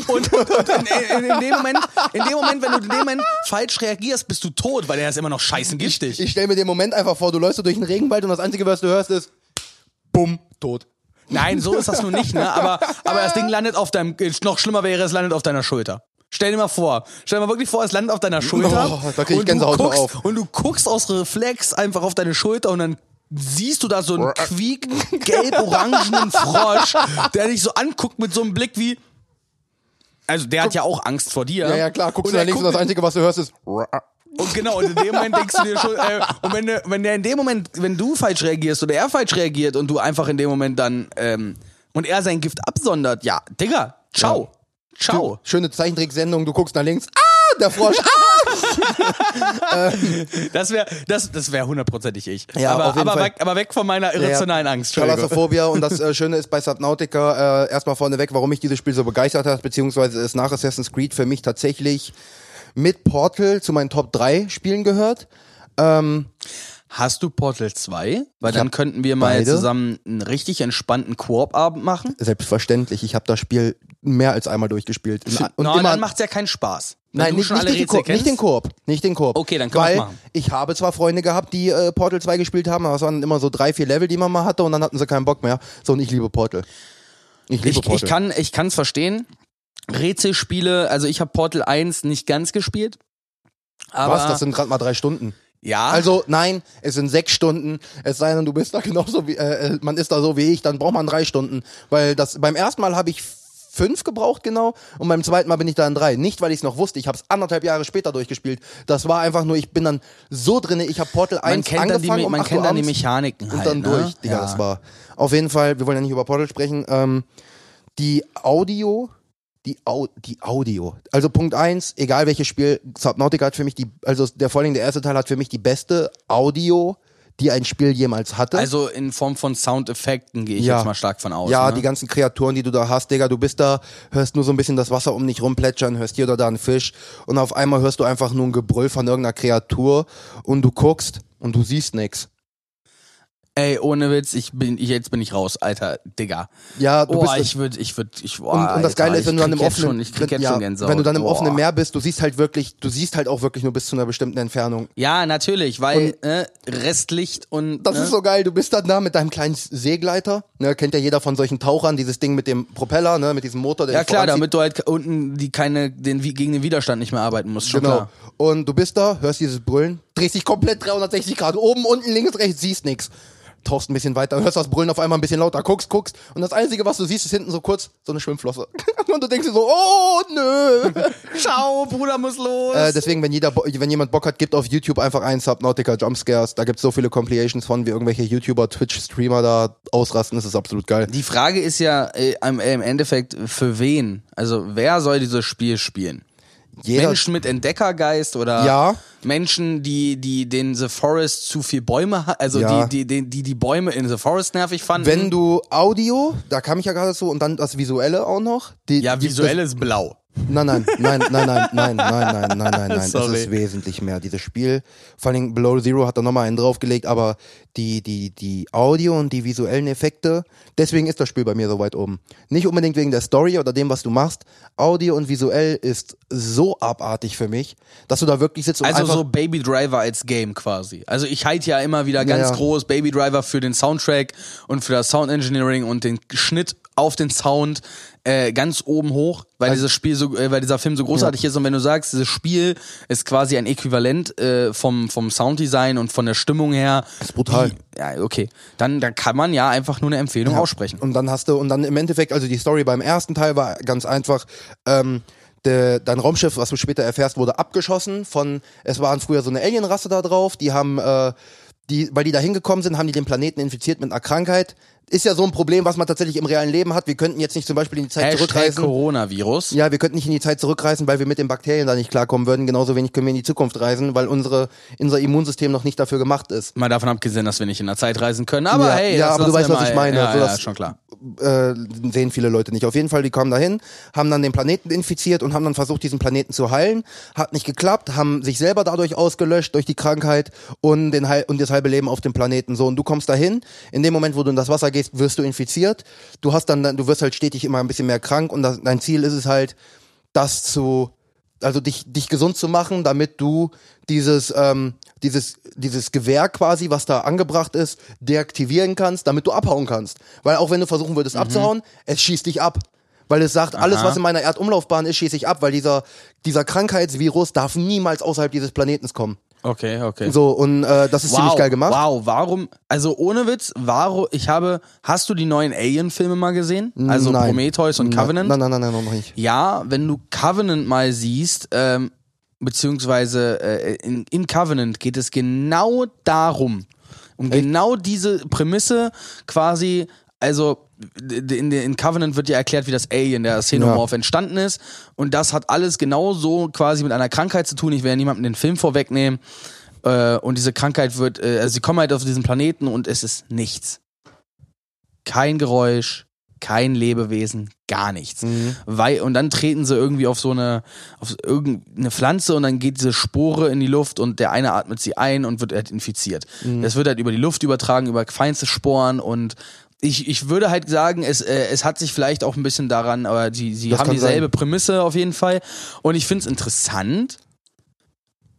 und, und, und in, in, in, dem Moment, in dem Moment, wenn du in dem Moment falsch reagierst, bist du tot, weil der ist immer noch scheißen giftig. ich stell mir den Moment einfach vor, du läufst so durch den Regenwald und das Einzige, was du hörst, ist, bumm, tot. Nein, so ist das nun nicht, ne? Aber, aber das Ding landet auf deinem, noch schlimmer wäre, es landet auf deiner Schulter. Stell dir mal vor, stell dir mal wirklich vor, es landet auf deiner Schulter. Oh, da krieg ich und du Gänsehaut guckst, auf. Und du guckst aus Reflex einfach auf deine Schulter und dann siehst du da so einen quiek gelb-orangenen Frosch, der dich so anguckt mit so einem Blick wie, also der hat ja auch Angst vor dir. Ja, ja, klar, guckst du nach er links und das Einzige, was du hörst, ist, und genau, und in dem Moment denkst du dir schon, äh, und wenn, wenn der in dem Moment, wenn du falsch reagierst oder er falsch reagiert und du einfach in dem Moment dann, ähm, und er sein Gift absondert, ja, Digga, ciao. Ciao. schöne Zeichentricksendung, du guckst nach links, ah, der Frosch, ah! Das wäre das, das wär hundertprozentig ich. Ja, aber, aber, weg, aber weg von meiner irrationalen Angst. Entschuldigung. Thalassophobia und das äh, Schöne ist bei Subnautica äh, erstmal vorneweg, warum mich dieses Spiel so begeistert hat, beziehungsweise es nach Assassin's Creed für mich tatsächlich mit Portal zu meinen Top 3 Spielen gehört. Ähm, Hast du Portal 2? Weil dann hab könnten wir mal beide. zusammen einen richtig entspannten Koop-Abend machen. selbstverständlich, ich habe das Spiel mehr als einmal durchgespielt. Und no, immer- dann macht's ja keinen Spaß. Nein, nicht, nicht, den Koop, nicht den. Koop. Nicht den Koop. Okay, dann können Weil wir's machen. ich habe zwar Freunde gehabt, die äh, Portal 2 gespielt haben, aber es waren immer so drei, vier Level, die man mal hatte und dann hatten sie keinen Bock mehr. So, und ich liebe Portal. Ich liebe Ich, Portal. ich kann ich kann's verstehen. Rätselspiele, also ich habe Portal 1 nicht ganz gespielt. Aber Was? Das sind gerade mal drei Stunden. Ja, Also nein, es sind sechs Stunden. Es sei denn, du bist da genauso wie, äh, äh, man ist da so wie ich, dann braucht man drei Stunden. Weil das beim ersten Mal habe ich fünf gebraucht genau und beim zweiten Mal bin ich da in drei. Nicht, weil ich es noch wusste, ich habe es anderthalb Jahre später durchgespielt. Das war einfach nur, ich bin dann so drinne, ich habe Portal 1 man kennt dann die, angefangen um man 8 kennt dann die Mechaniken und halt. dann ne? durch. Digga, ja. das war auf jeden Fall, wir wollen ja nicht über Portal sprechen, ähm, die Audio, die, Au die Audio. Also Punkt eins, egal welches Spiel, Subnautica hat für mich die, also der vor allem der erste Teil hat für mich die beste Audio, die ein Spiel jemals hatte. Also in Form von Soundeffekten gehe ich Ja. jetzt mal stark von aus. ja, ne? die ganzen Kreaturen, die du da hast, Digga, du bist da, hörst nur so ein bisschen das Wasser um dich rumplätschern, hörst hier oder da einen Fisch und auf einmal hörst du einfach nur ein Gebrüll von irgendeiner Kreatur und du guckst und du siehst nix. Ey, ohne Witz, ich bin, ich, jetzt bin ich raus, Alter, Digga. Ja, du oh, bist ich würde, ich würde, ich, oh, Und, und das Geile ist, wenn du dann im offenen, schon, ich krieg wenn, jetzt ja, schon Gänsehaut. wenn du dann im Boah. offenen Meer bist, du siehst halt wirklich, du siehst halt auch wirklich nur bis zu einer bestimmten Entfernung. Ja, natürlich, weil äh, Restlicht und Das ne? ist so geil, du bist dann da mit deinem kleinen Seegleiter, ne, kennt ja jeder von solchen Tauchern, dieses Ding mit dem Propeller, ne, mit diesem Motor, der Ja klar, damit du halt unten die keine den gegen den Widerstand nicht mehr arbeiten musst, schon Genau. klar. Und du bist da, hörst dieses Brüllen, drehst dich komplett 360 Grad, oben, unten, links, rechts, siehst nix. Tauchst ein bisschen weiter, hörst das Brüllen auf einmal ein bisschen lauter, guckst, guckst und das Einzige, was du siehst, ist hinten so kurz so eine Schwimmflosse. Und du denkst dir so, oh nö. Ciao, Bruder muss los. Äh, deswegen, wenn, jeder, wenn jemand Bock hat, gibt auf YouTube einfach ein Subnautica Jumpscares. Da gibt's so viele Compilations von, wie irgendwelche YouTuber, Twitch-Streamer da ausrasten. Das ist absolut geil. die Frage ist ja äh, im Endeffekt für wen? Also wer soll dieses Spiel spielen? Jeder, Menschen mit Entdeckergeist oder Ja. Menschen, die die den The Forest zu viel Bäume also Ja. die, die, die die Bäume in The Forest nervig fanden. wenn du Audio, da kam ich ja gerade so, und dann das Visuelle auch noch. Die, ja, die- visuell ist blau. Nein, nein, nein, nein, nein, nein, nein, nein, nein, nein, nein. Es ist wesentlich mehr. Dieses Spiel, vor allem Below Zero hat da nochmal einen draufgelegt, aber die, die, die Audio und die visuellen Effekte, deswegen ist das Spiel bei mir so weit oben. Nicht unbedingt wegen der Story oder dem, was du machst. Audio und visuell ist so abartig für mich, dass du da wirklich sitzt und Also so Baby Driver als Game quasi. Also ich halte ja immer wieder ganz Ja, ja. groß Baby Driver für den Soundtrack und für das Sound Engineering und den Schnitt auf den Sound äh, ganz oben hoch, weil dieses Spiel so, äh, weil dieser Film so großartig ist und wenn du sagst, dieses Spiel ist quasi ein Äquivalent äh, vom vom Sounddesign und von der Stimmung her. ist brutal. Wie, ja, okay. Dann dann kann man ja einfach nur eine Empfehlung aussprechen. Und dann hast du, und dann im Endeffekt, also die Story beim ersten Teil war ganz einfach, ähm, de, dein Raumschiff, was du später erfährst, wurde abgeschossen von, es waren früher so eine Alienrasse da drauf, die haben, äh, die, weil die da hingekommen sind, haben die den Planeten infiziert mit einer Krankheit. Ist ja so ein Problem, was man tatsächlich im realen Leben hat. Wir könnten jetzt nicht zum Beispiel in die Zeit Hashtag zurückreisen. Coronavirus. Ja, wir könnten nicht in die Zeit zurückreisen, weil wir mit den Bakterien da nicht klarkommen würden. Genauso wenig können wir in die Zukunft reisen, weil unsere, unser Immunsystem noch nicht dafür gemacht ist. Mal davon abgesehen, dass wir nicht in der Zeit reisen können. Aber Ja, hey, ja, aber du weißt, was ich meine. Ja, So, ja, das- schon klar. Äh, sehen viele Leute nicht. Auf jeden Fall, die kamen dahin, haben dann den Planeten infiziert und haben dann versucht, diesen Planeten zu heilen. Hat nicht geklappt, haben sich selber dadurch ausgelöscht durch die Krankheit und, den, und das halbe Leben auf dem Planeten. So, und du kommst dahin, in dem Moment, wo du in das Wasser gehst, wirst du infiziert. Du hast dann, du wirst halt stetig immer ein bisschen mehr krank und das, dein Ziel ist es halt, das zu, also dich, dich gesund zu machen, damit du dieses, ähm, dieses, dieses Gewehr quasi, was da angebracht ist, deaktivieren kannst, damit du abhauen kannst. Weil auch wenn du versuchen würdest abzuhauen, es schießt dich ab. Weil es sagt, alles, Aha. was in meiner Erdumlaufbahn ist, schieße ich ab, weil dieser, dieser Krankheitsvirus darf niemals außerhalb dieses Planetens kommen. Okay, okay. So, und äh, das ist ziemlich geil gemacht. Wow, warum? Also ohne Witz, warum? Ich habe. Hast du die neuen Alien-Filme mal gesehen? Also Nein. Prometheus und Covenant? Nein, nein, nein, nein, noch nicht. Ja, wenn du Covenant mal siehst, ähm, beziehungsweise äh, in, in Covenant geht es genau darum, um genau diese Prämisse quasi, also in, in Covenant wird ja erklärt, wie das Alien, der Xenomorph, entstanden ist und das hat alles genau so quasi mit einer Krankheit zu tun. Ich ja niemandem den Film vorwegnehmen äh, und diese Krankheit wird, äh, also sie kommen halt auf diesen Planeten und es ist nichts. Kein Geräusch, kein Lebewesen, gar nichts. Weil, und dann treten sie irgendwie auf so eine, auf irgendeine Pflanze und dann geht diese Spore in die Luft und der eine atmet sie ein und wird halt infiziert. Das wird halt über die Luft übertragen, über feinste Sporen und ich, ich würde halt sagen, es, äh, es hat sich vielleicht auch ein bisschen daran, aber sie Das haben dieselbe sein. Prämisse auf jeden Fall. Und ich finde es interessant.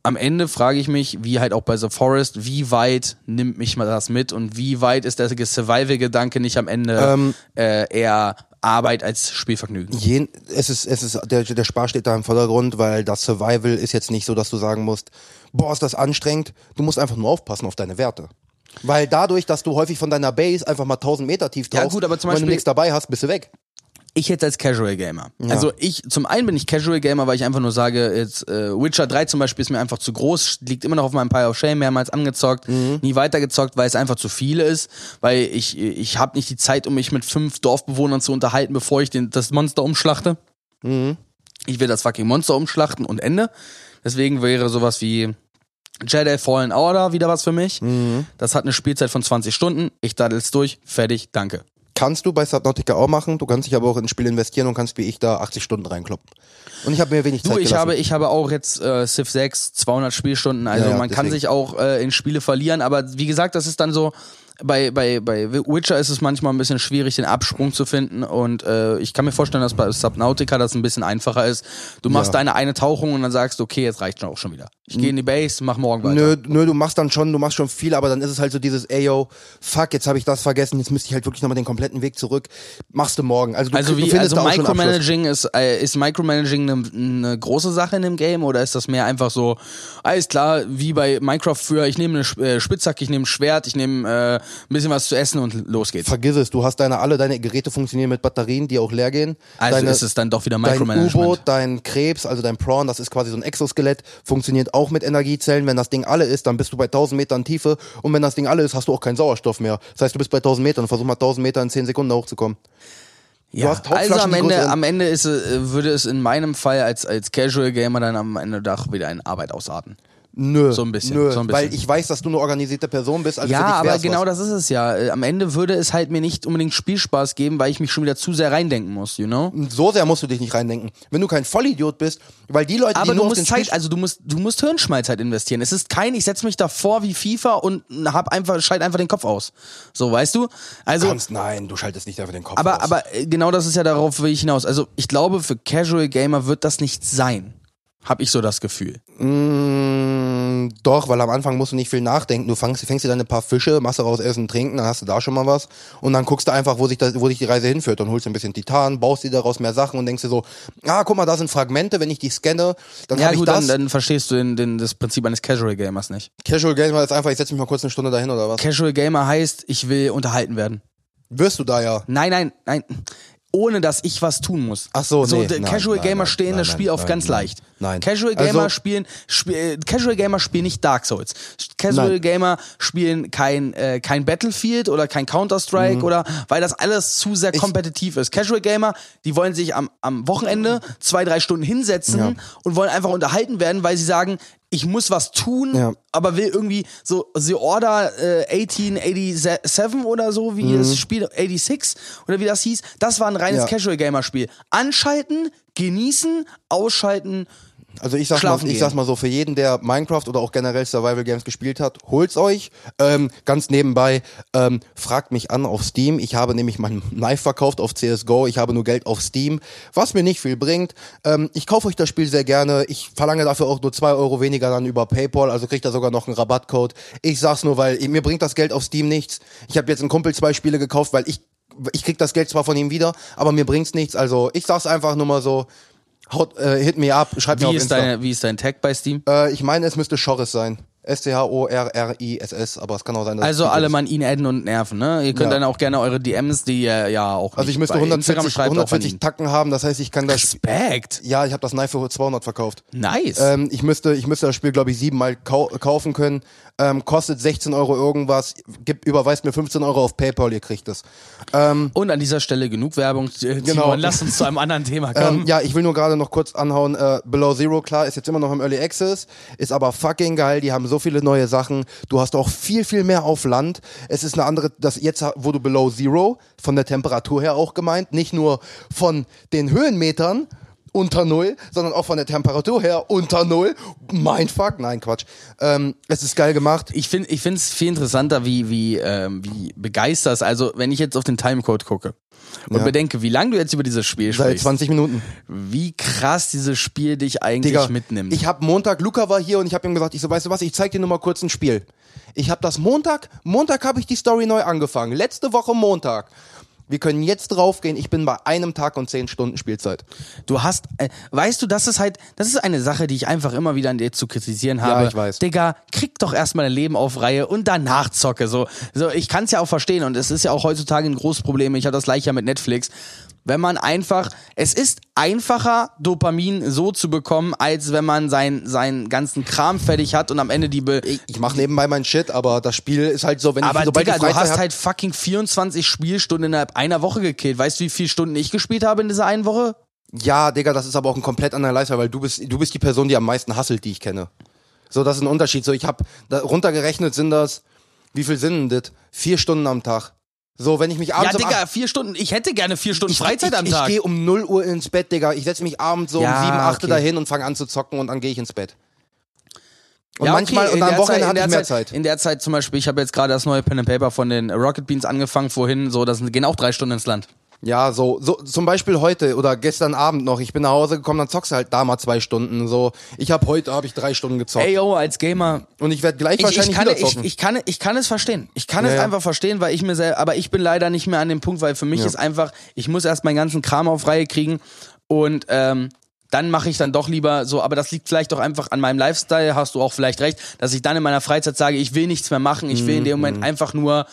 Am Ende frage ich mich, wie halt auch bei The Forest, wie weit nimmt mich mal das mit und wie weit ist der Survival-Gedanke nicht am Ende Ähm, äh, eher Arbeit als Spielvergnügen? Jen, es ist, es ist, der, der Spaß steht da im Vordergrund, weil das Survival ist jetzt nicht so, dass du sagen musst, boah, ist das anstrengend. Du musst einfach nur aufpassen auf deine Werte. Weil dadurch, dass du häufig von deiner Base einfach mal 1000 Meter tief Ja, tauchst, gut, aber zum wenn du Beispiel- nichts dabei hast, bist du weg. Ich jetzt als Casual Gamer. Also ich, zum einen bin ich Casual Gamer, weil ich einfach nur sage, jetzt äh, Witcher 3 zum Beispiel ist mir einfach zu groß, liegt immer noch auf meinem Pile of Shame, mehrmals angezockt, nie weitergezockt, weil es einfach zu viel ist, weil ich, ich habe nicht die Zeit, um mich mit fünf Dorfbewohnern zu unterhalten, bevor ich den, das Monster umschlachte. Ich will das fucking Monster umschlachten und Ende. Deswegen wäre sowas wie Jedi Fallen Order wieder was für mich. Das hat eine Spielzeit von 20 Stunden. Ich daddel's durch. Fertig. Danke. Kannst du bei Subnautica auch machen, du kannst dich aber auch ins Spiel investieren und kannst wie ich da 80 Stunden reinkloppen. Und ich habe mir wenig Zeit Du, ich gelassen. habe, ich habe auch jetzt äh, Civ 6, 200 Spielstunden. Also Ja, ja, man kann deswegen. sich auch äh, in Spiele verlieren. Aber wie gesagt, das ist dann so. Bei, bei, bei Witcher ist es manchmal ein bisschen schwierig, den Absprung zu finden. Und äh, ich kann mir vorstellen, dass bei Subnautica das ein bisschen einfacher ist. Du machst Ja. deine eine Tauchung und dann sagst du, okay, jetzt reicht schon auch schon wieder. Ich gehe in die Base, mach morgen weiter. Nö, nö, du machst dann schon, du machst schon viel, aber dann ist es halt so dieses, ey yo, fuck, jetzt habe ich das vergessen, jetzt müsste ich halt wirklich nochmal den kompletten Weg zurück. Machst du morgen. Also du, Also du wie, findest also. Micromanaging ist, äh, ist Micromanaging eine, eine große Sache in dem Game oder ist das mehr einfach so, alles klar, wie bei Minecraft früher, ich nehme eine äh, Spitzhacke, ich nehme ein Schwert, ich nehme äh, ein bisschen was zu essen und los geht's. Vergiss es, du hast deine, alle deine Geräte funktionieren mit Batterien, die auch leer gehen. Also deine, ist es dann doch wieder Dein Micromanagement. U-Boot, dein Krebs, also dein Prawn, das ist quasi so ein Exoskelett, funktioniert auch mit Energiezellen. Wenn das Ding alle ist, dann bist du bei 1000 Metern Tiefe und wenn das Ding alle ist, hast du auch keinen Sauerstoff mehr. Das heißt, du bist bei 1000 Metern und versuch mal 1000 Meter in 10 Sekunden hochzukommen. ja. also am Ende, am Ende ist, äh, würde es in meinem Fall als, als Casual Gamer dann am Ende doch wieder in Arbeit ausarten. Nö. So ein bisschen, Nö, so ein weil bisschen. ich weiß, dass du eine organisierte Person bist. Also ja, aber genau was. das ist es ja. Äh, Am Ende würde es halt mir nicht unbedingt Spielspaß geben, weil ich mich schon wieder zu sehr reindenken muss, you know? So sehr musst du dich nicht reindenken. Wenn du kein Vollidiot bist, weil die Leute, Aber die du nur den musst Zeit, Spiel also du musst, du musst Hirnschmalz halt investieren. Es ist kein, ich setze mich davor wie FIFA und hab einfach, schalte einfach den Kopf aus. So, weißt du? Also, kannst, nein, du schaltest nicht einfach den Kopf aber, aus. aber äh, genau das ist ja darauf will ich hinaus. Also, ich glaube, für Casual Gamer wird das nicht sein. Hab ich so das Gefühl. Mm, doch, weil am Anfang musst du nicht viel nachdenken. Du fängst, fängst dir dann ein paar Fische, machst daraus Essen, Trinken, dann hast du da schon mal was. Und dann guckst du einfach, wo sich, das, wo sich die Reise hinführt. Dann holst du ein bisschen Titan, baust dir daraus mehr Sachen und denkst dir so, ah, guck mal, da sind Fragmente, wenn ich die scanne, dann Ja, habe ich gut, das. dann, dann verstehst du den, den, das Prinzip eines Casual Gamers nicht. Casual Gamer ist einfach, ich setze mich mal kurz eine Stunde dahin oder was. Casual Gamer heißt, ich will unterhalten werden. Wirst du da ja. Nein, nein, nein. Ohne dass ich was tun muss. Ach so, so nee, nein, Casual nein, Gamer nein, stehen das Spiel auf ganz leicht. Nein. Casual Gamer Also- spielen sp äh, Casual Gamer spielen nicht Dark Souls. Casual. Gamer spielen kein äh, kein Battlefield oder kein Counter Strike Mhm. oder weil das alles zu sehr kompetitiv ist. Casual Gamer, die wollen sich am am Wochenende zwei drei Stunden hinsetzen Ja. und wollen einfach unterhalten werden, weil sie sagen ich muss was tun, Ja. aber will irgendwie so The Order äh, 1887 oder so, wie das Spiel 86 oder wie das hieß, das war ein reines Ja. Casual Gamer Spiel. Anschalten, genießen, ausschalten. Also ich sag, mal, ich sag's mal so, für jeden, der Minecraft oder auch generell Survival Games gespielt hat, holt's euch. Ähm, ganz nebenbei, ähm, fragt mich an auf Steam. Ich habe nämlich mein Knife verkauft auf CSGO. Ich habe nur Geld auf Steam, was mir nicht viel bringt. Ähm, ich kaufe euch das Spiel sehr gerne. Ich verlange dafür auch nur zwei Euro weniger dann über Paypal, also kriegt ihr sogar noch einen Rabattcode. Ich sag's nur, weil mir bringt das Geld auf Steam nichts. Ich habe jetzt einen Kumpel zwei Spiele gekauft, weil ich ich krieg das Geld zwar von ihm wieder, aber mir bringt's nichts. Also ich sag's einfach nur mal so. Haut, äh, hit me up, schreibt mir auf Wie ist, Insta. deine, wie ist dein Tag bei Steam? Äh, ich meine, es müsste Chorus sein. S-T-H-O-R-R-I-S-S, aber es kann auch sein, dass Also es alle ist. mal ihn adden und nerven, ne? Ihr könnt Ja. dann auch gerne eure DMs, die ihr ja auch Also ich müsste bei Instagram 140, schreibt, auch an 140 ihn. Tacken haben, das heißt, ich kann das. Respekt. Ja, ich habe das Knife für 200 verkauft. Nice. Ähm, ich müsste, ich müsste das Spiel, glaube ich, siebenmal kau kaufen können. Ähm, kostet 16 Euro irgendwas. Gibt, überweist mir 15 Euro auf PayPal, ihr kriegt es. Ähm, und an dieser Stelle genug Werbung. Äh, Genau. lass uns zu einem anderen Thema kommen. Ähm, ja, ich will nur gerade noch kurz anhauen. Äh, Below Zero, klar, ist jetzt immer noch im Early Access, ist aber fucking geil. Die haben so viele neue Sachen. Du hast auch viel, viel mehr auf Land. Es ist eine andere, das jetzt wurde Below Zero von der Temperatur her auch gemeint, nicht nur von den Höhenmetern unter Null, sondern auch von der Temperatur her unter Null. Mindfuck, nein, Quatsch. Ähm, es ist geil gemacht. Ich finde ich finde es viel interessanter, wie, wie, ähm, wie begeistert. Also, wenn ich jetzt auf den Timecode gucke und Ja. bedenke, wie lange du jetzt über dieses Spiel Seit sprichst, 20 Minuten. wie krass dieses Spiel dich eigentlich Digga, mitnimmt. Ich habe Montag, Luca war hier und ich habe ihm gesagt, ich so, weißt du was, ich zeig dir nur mal kurz ein Spiel. Ich habe das Montag, Montag habe ich die Story neu angefangen. Letzte Woche Montag. Wir können jetzt draufgehen. Ich bin bei einem Tag und zehn Stunden Spielzeit. Du hast, äh, weißt du, das ist halt, das ist eine Sache, die ich einfach immer wieder an dir zu kritisieren habe. ich weiß. Digga, krieg doch erstmal dein Leben auf Reihe und danach zocke. So, so ich kann es ja auch verstehen und es ist ja auch heutzutage ein großes Problem. Ich habe das gleich ja mit Netflix. Wenn man einfach, es ist einfacher, Dopamin so zu bekommen, als wenn man sein, seinen ganzen Kram fertig hat und am Ende die Be Ich, ich mache nebenbei meinen Shit, aber das Spiel ist halt so, wenn aber ich sobald Digga, ich du hast hab, halt fucking 24 Spielstunden innerhalb einer Woche gekillt. Weißt du, wie viele Stunden ich gespielt habe in dieser einen Woche? Ja, Digga, das ist aber auch ein komplett anderer Lifestyle, weil du bist, du bist die Person, die am meisten hasselt, die ich kenne. So, das ist ein Unterschied. So, ich habe runtergerechnet sind das, wie viel sind denn das? Vier Stunden am Tag. So, wenn ich mich Ja, abends um Digga, vier Stunden. Ich hätte gerne vier Stunden ich, Freizeit ich, am ich, Tag. Ich gehe um 0 Uhr ins Bett, Digga. Ich setze mich abends so Ja, um 7, 8 okay. dahin und fange an zu zocken und dann gehe ich ins Bett. Und ja, manchmal, okay, und in am der Wochenende Zeit- hatte in ich mehr Zeit. In der Zeit zum Beispiel, ich habe jetzt gerade das neue Pen and Paper von den Rocket Beans angefangen vorhin, so, das gehen auch drei Stunden ins Land. Ja, so, so, zum Beispiel heute oder gestern Abend noch. Ich bin nach Hause gekommen, dann zockst du halt da mal zwei Stunden. So, ich habe heute habe ich drei Stunden gezockt. Ey, yo, als Gamer. und ich werde gleich Ich, wahrscheinlich ich, kann, wieder ich, zocken. ich, kann, ich kann es verstehen. Ich kann Ja, es einfach verstehen, weil ich mir selber, aber ich bin leider nicht mehr an dem Punkt, weil für mich Ja. ist einfach, ich muss erst meinen ganzen Kram auf Reihe kriegen und ähm, dann mache ich dann doch lieber so, aber das liegt vielleicht doch einfach an meinem Lifestyle, hast du auch vielleicht recht, dass ich dann in meiner Freizeit sage, ich will nichts mehr machen, ich will in dem Mhm. Moment einfach nur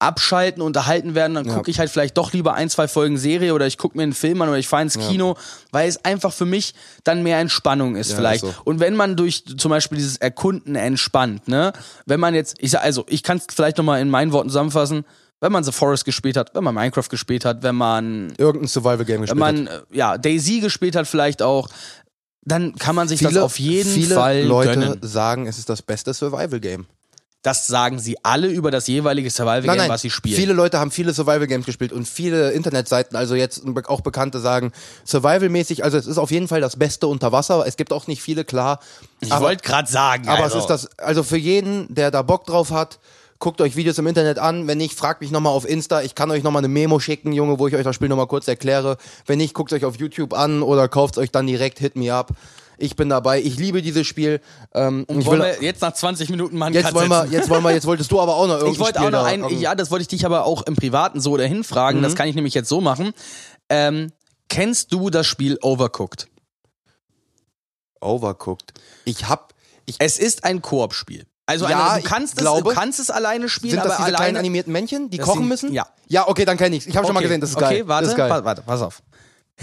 abschalten, unterhalten werden, dann gucke ich halt vielleicht doch lieber ein, zwei Folgen Serie oder ich gucke mir einen Film an oder ich fahre ins Kino, weil es einfach für mich dann mehr Entspannung ist Ja, vielleicht. ist so. Und wenn man durch zum Beispiel dieses Erkunden entspannt, ne, wenn man jetzt, ich sag, also ich kann es vielleicht nochmal in meinen Worten zusammenfassen, wenn man The Forest gespielt hat, wenn man Minecraft gespielt hat, wenn man, Irgendein Survival-Game gespielt wenn man, äh, ja, Daisy gespielt hat vielleicht auch, dann kann man sich Viele, das auf jeden viele Fall Leute gönnen. sagen, es ist das beste Survival-Game. Das sagen sie alle über das jeweilige Survival-Game, was sie spielen. Viele Leute haben viele Survival-Games gespielt und viele Internetseiten, also jetzt auch Bekannte sagen, Survival-mäßig, also es ist auf jeden Fall das Beste unter Wasser. Es gibt auch nicht viele, klar. ich wollte gerade sagen, Aber also. es ist das, also für jeden, der da Bock drauf hat, guckt euch Videos im Internet an. Wenn nicht, fragt mich nochmal auf Insta. Ich kann euch nochmal eine Memo schicken, Junge, wo ich euch das Spiel nochmal kurz erkläre. Wenn nicht, guckt euch auf YouTube an oder kauft euch dann direkt Hit Me Up. Ich bin dabei. Ich liebe dieses Spiel. Ähm, Und ich wollen will, wir jetzt nach 20 Minuten mal einen jetzt Cut wollen wir, jetzt wollen wir, jetzt wolltest du aber auch noch irgendein Ich wollte auch noch da, ein, ähm, ja, das wollte ich dich aber auch im Privaten so dahin fragen. Mhm. Das kann ich nämlich jetzt so machen. Ähm, kennst du das Spiel Overcooked? Overcooked. Ich hab, ich, Es ist ein Koop-Spiel. Also Ja, eine, du, kannst es, glaube. du kannst es alleine spielen, Sind das aber diese kleinen alleine. animierten Männchen, die kochen sind- müssen? ja. Ja, okay, dann kenne ich's. Ich habe schon mal Okay, gesehen, das ist geil. Okay, warte, pa- warte, pass auf.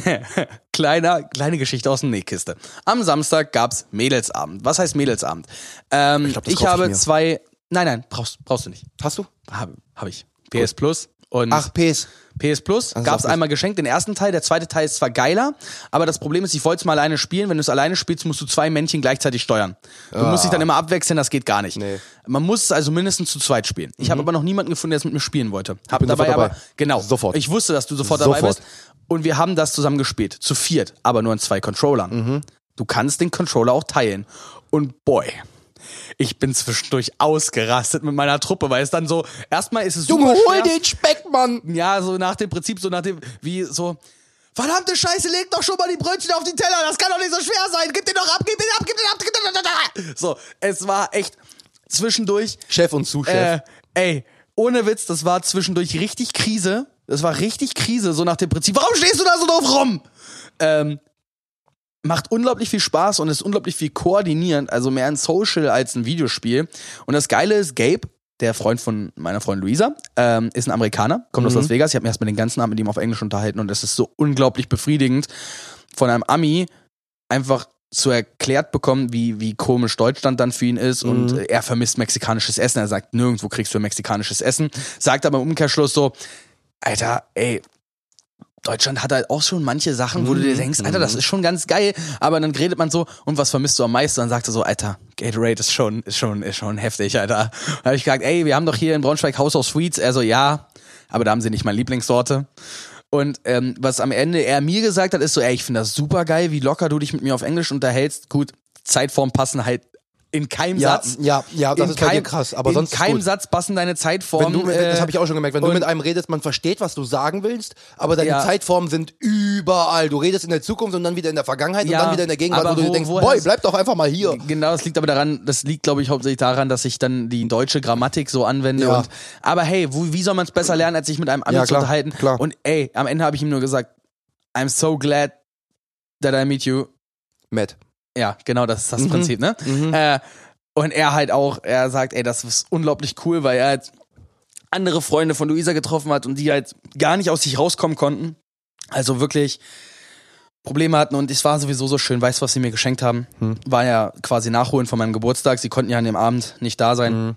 Kleiner, kleine Geschichte aus der Nähkiste. Am Samstag gab's Mädelsabend. Was heißt Mädelsabend? Ähm, ich glaub, ich habe mir. zwei. Nein, nein, brauchst, brauchst du nicht. Hast du? Habe hab ich. PS Plus und Ach, PS. PS Plus Also gab's sag einmal geschenkt, den ersten Teil. Der zweite Teil ist zwar geiler, aber das Problem ist, ich wollte es mal alleine spielen. Wenn du es alleine spielst, musst du zwei Männchen gleichzeitig steuern. Du musst dich dann immer abwechseln, das geht gar nicht. Nee. Man muss es also mindestens zu zweit spielen. Ich habe aber noch niemanden gefunden, der es mit mir spielen wollte. Hab bin dabei, sofort aber dabei. genau. Sofort. Ich wusste, dass du sofort, dabei Sofort. bist. Und wir haben das zusammen gespielt. Zu viert, aber nur in zwei Controllern. Mhm. Du kannst den Controller auch teilen. Und boy. Ich bin zwischendurch ausgerastet mit meiner Truppe, weil es dann so, erstmal ist es Junge, hol den Speck, Mann! Ja, so nach dem Prinzip, so nach dem, wie so, verdammte Scheiße, leg doch schon mal die Brötchen auf den Teller, das kann doch nicht so schwer sein, gib den doch ab, gib den ab, gib den ab, gib den ab. So, es war echt zwischendurch, Chef und Sous-Chef. äh, ey, ohne Witz, das war zwischendurch richtig Krise, das war richtig Krise, so nach dem Prinzip, warum stehst du da so drauf rum? Ähm, macht unglaublich viel Spaß und ist unglaublich viel koordinierend, also mehr ein Social als ein Videospiel. Und das Geile ist, Gabe, der Freund von meiner Freundin Luisa, ähm, ist ein Amerikaner, kommt aus Las Vegas. Ich habe mir erstmal den ganzen Abend mit ihm auf Englisch unterhalten und es ist so unglaublich befriedigend, von einem Ami einfach zu erklärt bekommen, wie, wie komisch Deutschland dann für ihn ist und äh, er vermisst mexikanisches Essen. Er sagt, nirgendwo kriegst du mexikanisches Essen. Sagt aber im Umkehrschluss so, Alter, ey, Deutschland hat halt auch schon manche Sachen, wo du dir denkst, Alter, das ist schon ganz geil, aber dann redet man so, und was vermisst du am meisten? Dann sagt er so, Alter, Gatorade ist schon, ist schon, ist schon heftig, Alter. Da habe ich gesagt, ey, wir haben doch hier in Braunschweig House of Sweets. Er so, ja, aber da haben sie nicht meine Lieblingssorte. Und ähm, was am Ende er mir gesagt hat, ist so, ey, ich finde das super geil, wie locker du dich mit mir auf Englisch unterhältst. Gut, Zeitform passen halt in keinem Ja, Satz. ja, ja, das in ist bei dir krass, aber in sonst ist keinem. Satz passen deine Zeitformen. Wenn du, mit- das äh, habe ich auch schon gemerkt, wenn du mit einem redest, man versteht, was du sagen willst, aber deine Ja. Zeitformen sind überall. Du redest in der Zukunft und dann wieder in der Vergangenheit Ja, und dann wieder in der Gegenwart, wo aber du wo- denkst, boy, bleib doch einfach mal hier. Genau, das liegt aber daran, das liegt, glaube ich, hauptsächlich daran, dass ich dann die deutsche Grammatik so anwende. Und, aber hey, wo, wie soll man es besser lernen, als sich mit einem Ami zu unterhalten? klar. Und ey, am Ende habe ich ihm nur gesagt, I'm so glad that I meet you. Matt. Ja, genau, das ist Mhm. das Prinzip, ne? Äh, und er halt auch, er sagt, ey, das ist unglaublich cool, weil er halt andere Freunde von Luisa getroffen hat und die halt gar nicht aus sich rauskommen konnten. Also wirklich Probleme hatten und es war sowieso so schön. Weißt du, was sie mir geschenkt haben? Hm. War ja quasi Nachholen von meinem Geburtstag. Sie konnten ja an dem Abend nicht da sein. Hm.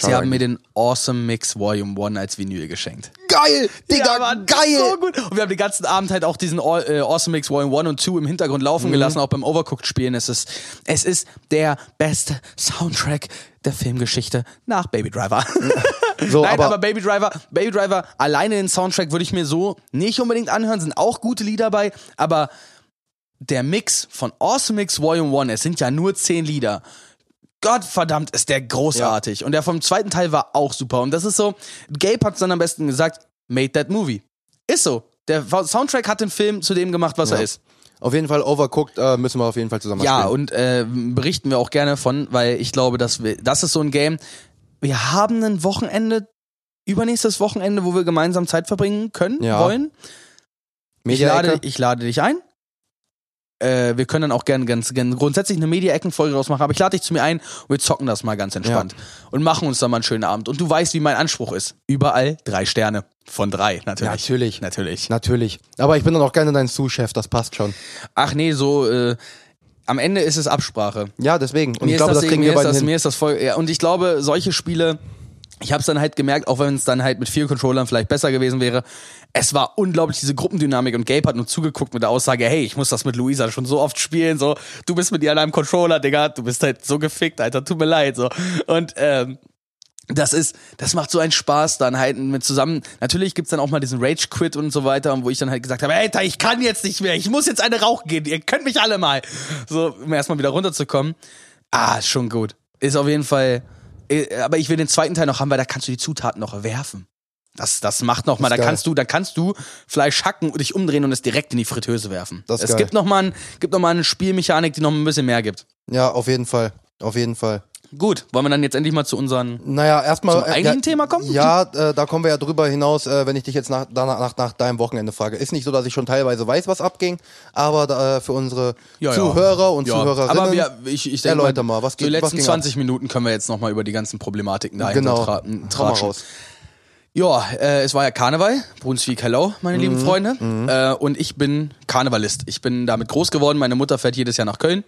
Sie haben mir den Awesome Mix Volume 1 als Vinyl geschenkt. Geil, Digga, Mann, geil. So gut. Und wir haben den ganzen Abend halt auch diesen äh, Awesome Mix Volume 1 und 2 im Hintergrund Mhm. laufen gelassen, auch beim Overcooked spielen. Es ist, es ist der beste Soundtrack der Filmgeschichte nach Baby Driver. So, Nein, aber, aber, Baby Driver, Baby Driver, alleine den Soundtrack würde ich mir so nicht unbedingt anhören, sind auch gute Lieder bei, aber der Mix von Awesome Mix Volume 1, es sind ja nur zehn Lieder. Gottverdammt ist der großartig. Und der vom zweiten Teil war auch super. Und das ist so, Gabe hat es dann am besten gesagt, made that movie. Ist so. Der Soundtrack hat den Film zu dem gemacht, was Ja. er ist. auf jeden Fall overcooked äh, müssen wir auf jeden Fall zusammen Ja, spielen. und äh, berichten wir auch gerne von, weil ich glaube, dass wir, das ist so ein Game. Wir haben ein Wochenende, übernächstes Wochenende, wo wir gemeinsam Zeit verbringen können, Ja. wollen. Ich lade, ich lade dich ein. Äh, wir können dann auch gerne ganz, gerne grundsätzlich eine Media-Ecken-Folge draus machen, aber ich lade dich zu mir ein und wir zocken das mal ganz entspannt und machen uns dann mal einen schönen Abend. Und du weißt, wie mein Anspruch ist. Überall drei Sterne von drei, natürlich. Natürlich. Natürlich. Natürlich. Aber ich bin dann auch gerne dein Sous-Chef, das passt schon. Ach nee, so, äh, am Ende ist es Absprache. Ja, deswegen. Und mir ich glaube, ist das kriegen mir wir beide das, hin. Mir ist das voll, ja, und ich glaube, solche Spiele, ich habe es dann halt gemerkt, auch wenn es dann halt mit vier Controllern vielleicht besser gewesen wäre, es war unglaublich diese Gruppendynamik und Gabe hat nur zugeguckt mit der Aussage, hey, ich muss das mit Luisa schon so oft spielen, so, du bist mit ihr an einem Controller, Digga, du bist halt so gefickt, Alter, tut mir leid, so. Und, ähm, das ist, das macht so einen Spaß dann halt mit zusammen. Natürlich gibt's dann auch mal diesen Rage Quit und so weiter, wo ich dann halt gesagt habe, Alter, ich kann jetzt nicht mehr, ich muss jetzt eine rauchen gehen, ihr könnt mich alle mal. So, um erstmal wieder runterzukommen. Ah, schon gut. Ist auf jeden Fall, aber ich will den zweiten Teil noch haben, weil da kannst du die Zutaten noch werfen. Das, das macht noch mal, da geil. kannst du, da kannst du Fleisch hacken und dich umdrehen und es direkt in die Fritteuse werfen. Das ist es geil. gibt noch mal, ein, gibt noch mal eine Spielmechanik, die noch ein bisschen mehr gibt. Ja, auf jeden Fall. Auf jeden Fall. Gut, wollen wir dann jetzt endlich mal zu unseren. Naja, erstmal. Zum eigentlichen Thema kommen? Ja, äh, da kommen wir ja drüber hinaus, äh, wenn ich dich jetzt nach, danach, nach, nach deinem Wochenende frage. Ist nicht so, dass ich schon teilweise weiß, was abging, aber da, äh, für unsere Ja, ja. Zuhörer und Ja, Zuhörerinnen. Aber wir, ich, ich denke erläuter mal, was die geht- was letzten ging 20 Minuten können wir jetzt nochmal über die ganzen Problematiken dahinter genau. tra mal tratschen. raus. Ja, äh, es war ja Karneval, Brunswick, hello, meine Mhm. lieben Freunde. Äh, und ich bin Karnevalist. Ich bin damit groß geworden. Meine Mutter fährt jedes Jahr nach Köln.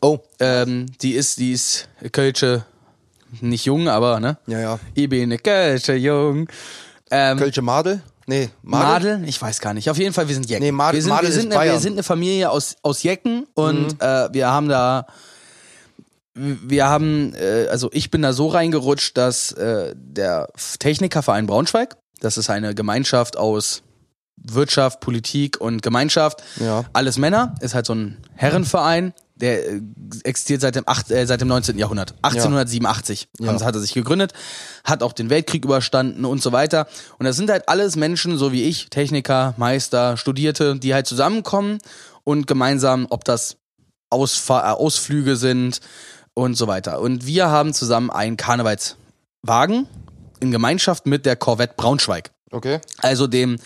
Oh, Ähm, die ist, die ist Kölsche, nicht jung, aber ne? ja, ja. Ich bin eine Kölsche jung. Ähm, Kölsche Madel? Nee, Madel? Madel? Ich weiß gar nicht. Auf jeden Fall, wir sind Jecken. Nee, Madel- wir sind, Madel wir, ist sind eine, wir. Mhm. sind eine Familie aus, aus Jecken und äh, wir haben da, wir haben, äh, also ich bin da so reingerutscht, dass äh, der Technikerverein Braunschweig, das ist eine Gemeinschaft aus Wirtschaft, Politik und Gemeinschaft, Ja. alles Männer, ist halt so ein Herrenverein, der äh, existiert seit dem, acht, äh, seit dem 19. Jahrhundert. 1887 haben, Ja. hat er sich gegründet, hat auch den Weltkrieg überstanden und so weiter. Und das sind halt alles Menschen, so wie ich, Techniker, Meister, Studierte, die halt zusammenkommen und gemeinsam, ob das Ausfahr äh, Ausflüge sind und so weiter. Und wir haben zusammen einen Karnevalswagen in Gemeinschaft mit der Corvette Braunschweig. Okay. Also dem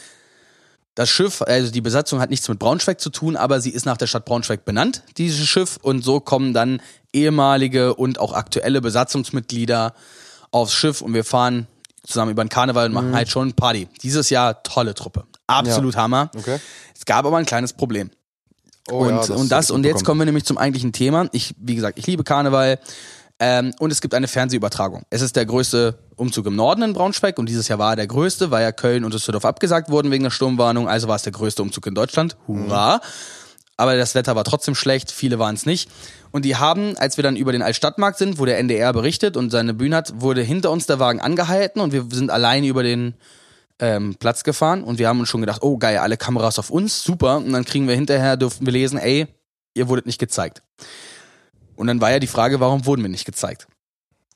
das Schiff, also die Besatzung hat nichts mit Braunschweig zu tun, aber sie ist nach der Stadt Braunschweig benannt, dieses Schiff, und so kommen dann ehemalige und auch aktuelle Besatzungsmitglieder aufs Schiff und wir fahren zusammen über den Karneval und machen halt schon Party. Dieses Jahr tolle Truppe. Absolut Hammer. Okay. Es gab aber ein kleines Problem. Oh, und, ja, und hab ich das, und jetzt kommen wir nämlich zum eigentlichen Thema. Ich, wie gesagt, ich liebe Karneval. Ähm, und es gibt eine Fernsehübertragung. Es ist der größte Umzug im Norden in Braunschweig und dieses Jahr war er der größte, weil ja Köln und Düsseldorf abgesagt wurden wegen der Sturmwarnung. Also war es der größte Umzug in Deutschland. Hurra! Aber das Wetter war trotzdem schlecht, viele waren es nicht. Und die haben, als wir dann über den Altstadtmarkt sind, wo der NDR berichtet und seine Bühne hat, wurde hinter uns der Wagen angehalten und wir sind alleine über den ähm, Platz gefahren und wir haben uns schon gedacht, oh geil, alle Kameras auf uns, super. Und dann kriegen wir hinterher, durften wir lesen, ey, ihr wurdet nicht gezeigt. Und dann war ja die Frage, warum wurden wir nicht gezeigt?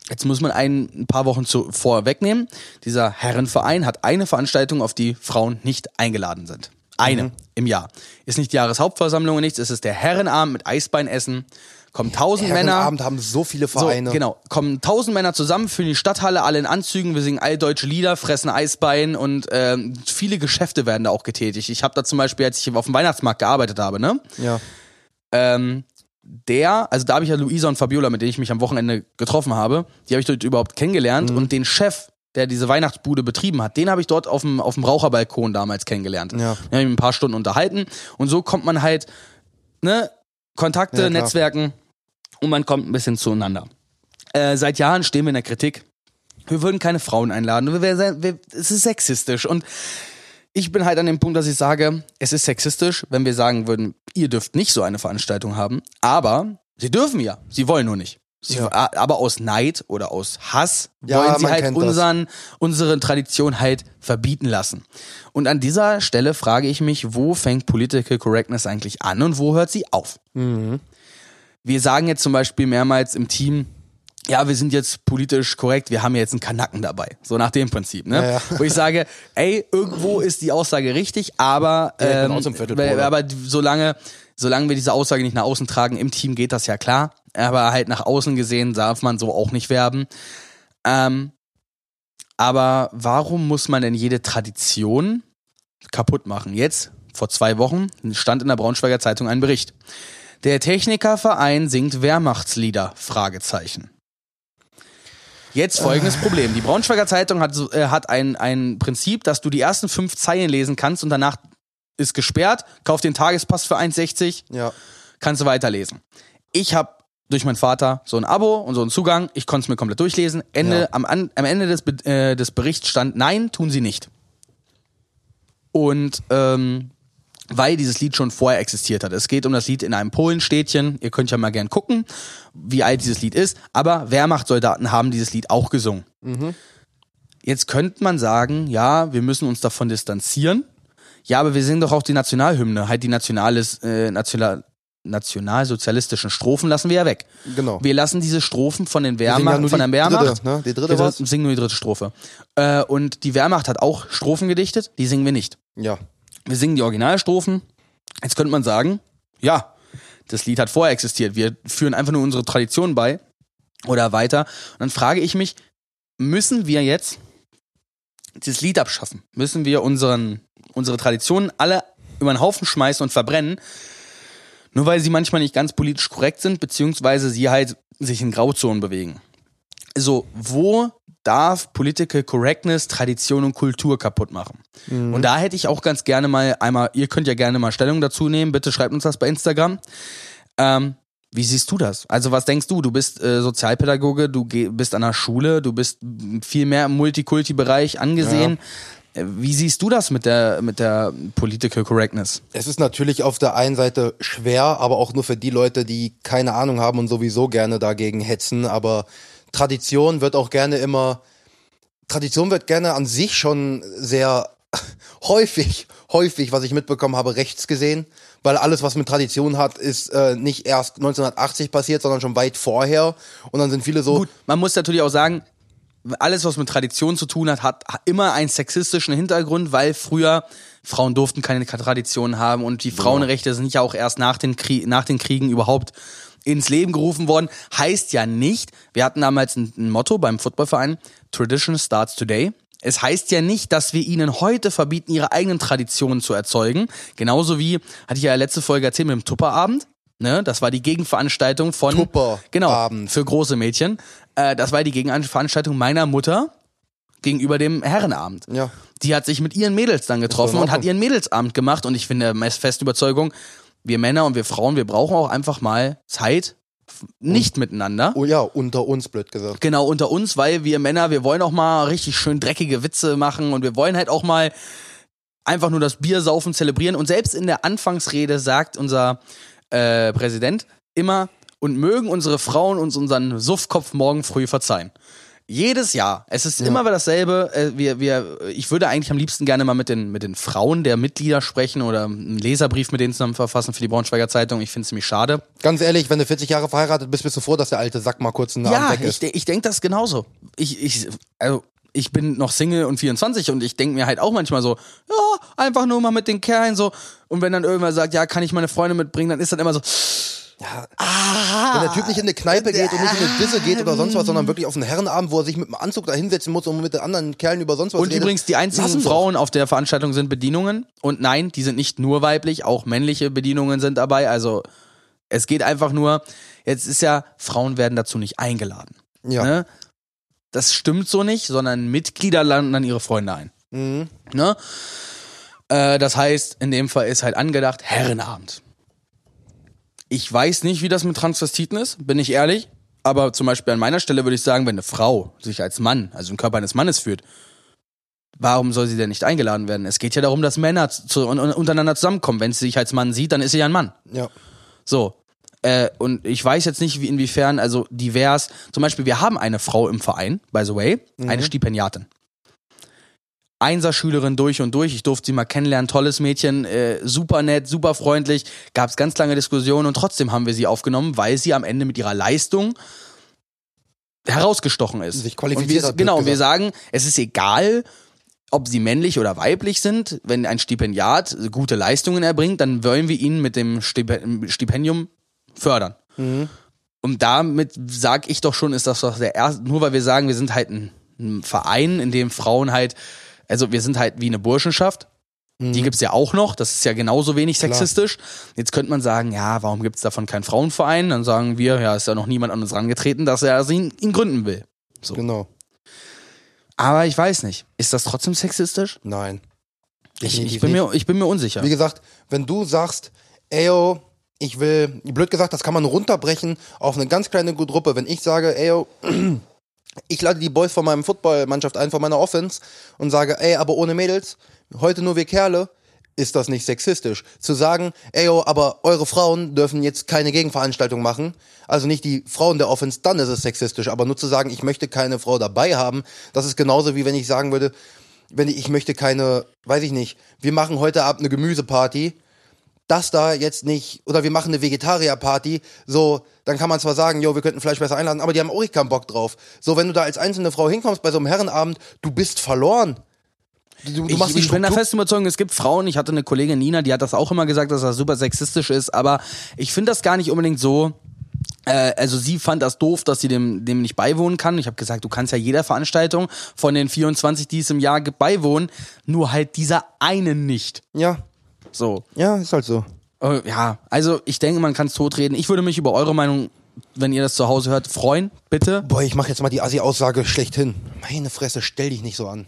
Jetzt muss man ein, ein paar Wochen zu, vorwegnehmen. Dieser Herrenverein hat eine Veranstaltung, auf die Frauen nicht eingeladen sind. Eine im Jahr. Ist nicht die Jahreshauptversammlung und nichts, es ist der Herrenabend mit Eisbeinessen. Kommen tausend Männer. Abend haben so viele So, Vereine. genau. Kommen tausend Männer zusammen, füllen die Stadthalle, alle in Anzügen, wir singen alldeutsche Lieder, fressen Eisbein und ähm, viele Geschäfte werden da auch getätigt. Ich habe da zum Beispiel, als ich auf dem Weihnachtsmarkt gearbeitet habe, ne? Ja. Ähm, der, also da habe ich ja Luisa und Fabiola, mit denen ich mich am Wochenende getroffen habe, die habe ich dort überhaupt kennengelernt und den Chef, der diese Weihnachtsbude betrieben hat, den habe ich dort auf dem, auf dem Raucherbalkon damals kennengelernt. Ja. Wir haben ihn ein paar Stunden unterhalten und so kommt man halt, ne, Kontakte, Ja. Netzwerken und man kommt ein bisschen zueinander. Äh, seit Jahren stehen wir in der Kritik. Wir würden keine Frauen einladen. Wir, wir, wir, es ist sexistisch. Und ich bin halt an dem Punkt, dass ich sage, es ist sexistisch, wenn wir sagen würden, ihr dürft nicht so eine Veranstaltung haben. Aber sie dürfen ja. Sie wollen nur nicht. Sie, Ja. Aber aus Neid oder aus Hass Ja, wollen sie halt das. unseren, unsere Tradition halt verbieten lassen. Und an dieser Stelle frage ich mich, wo fängt Political Correctness eigentlich an und wo hört sie auf? Mhm. Wir sagen jetzt zum Beispiel mehrmals im Team, ja, wir sind jetzt politisch korrekt, wir haben jetzt einen Kanacken dabei. So nach dem Prinzip, ne? Ja, ja. Wo ich sage, ey, irgendwo ist die Aussage richtig, aber, ähm, Bruder. aber solange, solange wir diese Aussage nicht nach außen tragen, im Team geht das ja klar. Aber halt nach außen gesehen darf man so auch nicht werben. Ähm, aber warum muss man denn jede Tradition kaputt machen? Jetzt, vor zwei Wochen, stand in der Braunschweiger Zeitung ein Bericht. Der Technikerverein singt Wehrmachtslieder? Fragezeichen. Jetzt folgendes Problem. Die Braunschweiger Zeitung hat, äh, hat ein, ein Prinzip, dass du die ersten fünf Zeilen lesen kannst und danach ist gesperrt. Kauf den Tagespass für 1,60 Ja. kannst du weiterlesen. Ich habe durch meinen Vater so ein Abo und so einen Zugang. Ich konnte es mir komplett durchlesen. Ende, Ja. am, an, am Ende des, äh, des Berichts stand, nein, tun sie nicht. Und ähm, weil dieses Lied schon vorher existiert hat. Es geht um das Lied in einem Polenstädtchen. Ihr könnt ja mal gern gucken, wie alt dieses Lied ist. Aber Wehrmachtssoldaten haben dieses Lied auch gesungen. Jetzt könnte man sagen, ja, wir müssen uns davon distanzieren. Ja, aber wir singen doch auch die Nationalhymne. Halt die nationales, äh, national, nationalsozialistischen Strophen lassen wir ja weg. Genau. Wir lassen diese Strophen von den ja Wehrmacht, nur von die der Wehrmacht. dritte, ne? Die dritte Wir war's? singen nur die dritte Strophe. Äh, und die Wehrmacht hat auch Strophen gedichtet, die singen wir nicht. Ja. Wir singen die Originalstrophen. Jetzt könnte man sagen, ja, das Lied hat vorher existiert. Wir führen einfach nur unsere Tradition bei. oder weiter. Und dann frage ich mich, müssen wir jetzt dieses Lied abschaffen? Müssen wir unseren, unsere Traditionen alle über den Haufen schmeißen und verbrennen? Nur weil sie manchmal nicht ganz politisch korrekt sind, beziehungsweise sie halt sich in Grauzonen bewegen. So, wo darf Political Correctness Tradition und Kultur kaputt machen? Mhm. Und da hätte ich auch ganz gerne mal einmal, ihr könnt ja gerne mal Stellung dazu nehmen, bitte schreibt uns das bei Instagram. Ähm, wie siehst du das? Also was denkst du? Du bist äh, Sozialpädagoge, du bist an der Schule, du bist viel mehr im Multikulti-Bereich angesehen. Ja. Äh, wie siehst du das mit der, mit der Political Correctness? Es ist natürlich auf der einen Seite schwer, aber auch nur für die Leute, die keine Ahnung haben und sowieso gerne dagegen hetzen. Aber Tradition wird auch gerne immer, Tradition wird gerne an sich schon sehr häufig, häufig, was ich mitbekommen habe, rechts gesehen weil alles, was mit Tradition hat, ist äh, nicht erst 1980 passiert, sondern schon weit vorher. Und dann sind viele so. Gut, man muss natürlich auch sagen, alles, was mit Tradition zu tun hat, hat immer einen sexistischen Hintergrund, weil früher Frauen durften keine Tradition haben und die Frauenrechte sind ja auch erst nach den, Krieg, nach den Kriegen überhaupt ins Leben gerufen worden. Heißt ja nicht, wir hatten damals ein, ein Motto beim Footballverein, Tradition starts today. Es heißt ja nicht, dass wir ihnen heute verbieten, ihre eigenen Traditionen zu erzeugen. Genauso wie, hatte ich ja letzte Folge erzählt mit dem Tupperabend. Ne, das war die Gegenveranstaltung von Tupper genau Abend. für große Mädchen. Äh, das war die Gegenveranstaltung meiner Mutter gegenüber dem Herrenabend. Ja. Die hat sich mit ihren Mädels dann getroffen und hat ihren Mädelsabend gemacht und ich finde fest Überzeugung, wir Männer und wir Frauen, wir brauchen auch einfach mal Zeit nicht und, miteinander. Oh ja, unter uns, blöd gesagt. Genau, unter uns, weil wir Männer, wir wollen auch mal richtig schön dreckige Witze machen und wir wollen halt auch mal einfach nur das Bier saufen, zelebrieren. Und selbst in der Anfangsrede sagt unser äh, Präsident immer, und mögen unsere Frauen uns unseren Suffkopf morgen früh verzeihen. Jedes Jahr. Es ist ja. immer wieder dasselbe. Äh, wir, wir, ich würde eigentlich am liebsten gerne mal mit den, mit den Frauen der Mitglieder sprechen oder einen Leserbrief mit denen zusammen verfassen für die Braunschweiger Zeitung. Ich finde es ziemlich schade. Ganz ehrlich, wenn du 40 Jahre verheiratet bist, bist du froh, dass der alte Sack mal kurz einen ja, Abend weg ist. Ja, ich, ich denke das genauso. Ich, ich, also, ich bin noch Single und 24 und ich denke mir halt auch manchmal so, ja, einfach nur mal mit den Kerlen so. Und wenn dann irgendwer sagt, ja, kann ich meine Freunde mitbringen, dann ist dann immer so, ja, ah, wenn der Typ nicht in eine Kneipe geht und nicht in eine Disse geht oder sonst was, sondern wirklich auf einen Herrenabend, wo er sich mit einem Anzug da hinsetzen muss und mit den anderen Kerlen über sonst was Und redet. übrigens, die einzigen Frauen auf der Veranstaltung sind Bedienungen. Und nein, die sind nicht nur weiblich, auch männliche Bedienungen sind dabei. Also es geht einfach nur, jetzt ist ja, Frauen werden dazu nicht eingeladen. Ja. Ne? Das stimmt so nicht, sondern Mitglieder landen dann ihre Freunde ein. Mhm. Ne? Äh, das heißt, in dem Fall ist halt angedacht, Herrenabend. Ich weiß nicht, wie das mit Transvestiten ist, bin ich ehrlich. Aber zum Beispiel an meiner Stelle würde ich sagen, wenn eine Frau sich als Mann, also im Körper eines Mannes führt, warum soll sie denn nicht eingeladen werden? Es geht ja darum, dass Männer zu, untereinander zusammenkommen. Wenn sie sich als Mann sieht, dann ist sie ja ein Mann. Ja. So. Äh, und ich weiß jetzt nicht, wie inwiefern, also divers, zum Beispiel, wir haben eine Frau im Verein, by the way, mhm. eine Stipendiatin. Einserschülerin durch und durch. Ich durfte sie mal kennenlernen, tolles Mädchen, äh, super nett, super freundlich. Gab es ganz lange Diskussionen und trotzdem haben wir sie aufgenommen, weil sie am Ende mit ihrer Leistung herausgestochen ist. Sich qualifiziert und wir, Genau, und wir sagen, es ist egal, ob sie männlich oder weiblich sind. Wenn ein Stipendiat gute Leistungen erbringt, dann wollen wir ihn mit dem Stipendium fördern. Mhm. Und damit sag ich doch schon, ist das doch der erste, nur weil wir sagen, wir sind halt ein Verein, in dem Frauen halt also wir sind halt wie eine Burschenschaft. Mhm. Die gibt's ja auch noch, das ist ja genauso wenig sexistisch. Klar. Jetzt könnte man sagen, ja, warum gibt's davon keinen Frauenverein? Dann sagen wir, ja, ist ja noch niemand an uns rangetreten, dass er ihn, ihn gründen will. So. Genau. Aber ich weiß nicht. Ist das trotzdem sexistisch? Nein. Ich, ich, bin mir, ich bin mir unsicher. Wie gesagt, wenn du sagst, eyo, ich will, blöd gesagt, das kann man runterbrechen auf eine ganz kleine Gruppe. Wenn ich sage, eyo, ich lade die Boys von meinem Footballmannschaft ein, von meiner Offense und sage, ey, aber ohne Mädels, heute nur wir Kerle, ist das nicht sexistisch. Zu sagen, ey, oh, aber eure Frauen dürfen jetzt keine Gegenveranstaltung machen, also nicht die Frauen der Offense, dann ist es sexistisch. Aber nur zu sagen, ich möchte keine Frau dabei haben, das ist genauso wie wenn ich sagen würde, wenn ich, ich möchte keine, weiß ich nicht, wir machen heute Abend eine Gemüseparty, das da jetzt nicht, oder wir machen eine Vegetarierparty, so, dann kann man zwar sagen, jo, wir könnten Fleisch besser einladen, aber die haben auch keinen Bock drauf. So, wenn du da als einzelne Frau hinkommst bei so einem Herrenabend, du bist verloren. Du, du ich, ich bin da fest überzeugt, es gibt Frauen, ich hatte eine Kollegin Nina, die hat das auch immer gesagt, dass das super sexistisch ist, aber ich finde das gar nicht unbedingt so Äh, also sie fand das doof, dass sie dem, dem nicht beiwohnen kann. Ich habe gesagt, du kannst ja jeder Veranstaltung von den 24, die es im Jahr gibt, beiwohnen, nur halt dieser einen nicht. Ja, So. ja, ist halt so. Äh, ja, also ich denke, man kann es totreden. Ich würde mich über eure Meinung, wenn ihr das zu Hause hört, freuen, bitte. Boah, ich mache jetzt mal die Assi-Aussage schlechthin. Meine Fresse, stell dich nicht so an.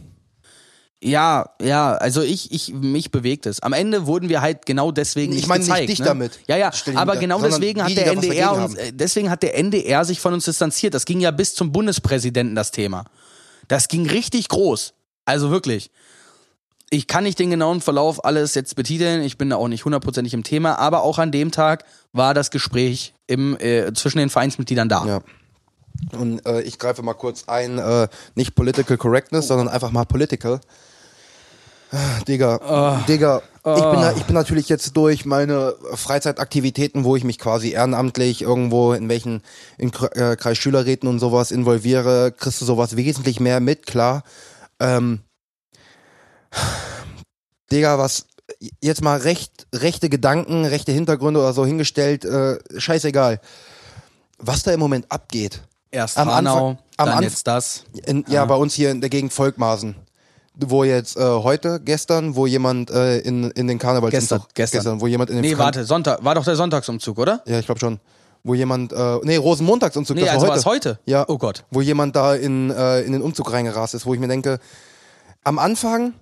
Ja, ja, also ich, ich, mich bewegt es. Am Ende wurden wir halt genau deswegen Ich nicht meine nicht gezeigt. dich ne? damit. Ja, ja, aber genau sondern deswegen hat der NDR uns, äh, deswegen hat der NDR sich von uns distanziert. Das ging ja bis zum Bundespräsidenten das Thema. Das ging richtig groß. Also wirklich. Ich kann nicht den genauen Verlauf alles jetzt betiteln. Ich bin da auch nicht hundertprozentig im Thema. Aber auch an dem Tag war das Gespräch im, äh, zwischen den Vereinsmitgliedern da. Ja. Und äh, ich greife mal kurz ein, äh, nicht Political Correctness, sondern einfach mal Political. Ah, Digga, Digga, ich, bin da, ich bin natürlich jetzt durch meine Freizeitaktivitäten, wo ich mich quasi ehrenamtlich irgendwo in welchen in äh, Kreisschülerräten und sowas involviere, kriegst du sowas wesentlich mehr mit, klar. Ähm, Digga, was jetzt mal recht, rechte Gedanken, rechte Hintergründe oder so hingestellt, äh, scheißegal. Was da im Moment abgeht, Erst Am Hanau, Anfang- am dann Anf- jetzt das. in, ja, bei uns hier in der Gegend Volkmaßen. Wo jetzt äh, heute, gestern, wo jemand äh, in, in den Karnevalsumzug. Gestern, gestern. wo jemand in den Nee, Fran- warte, Sonntag, war doch der Sonntagsumzug, oder? Ja, ich glaube schon. Wo jemand, äh, nee, Rosenmontagsumzug, Nee, das war also heute. war es heute. Ja. Oh Gott. Wo jemand da in, äh, in den Umzug reingerast ist, wo ich mir denke, am Anfang,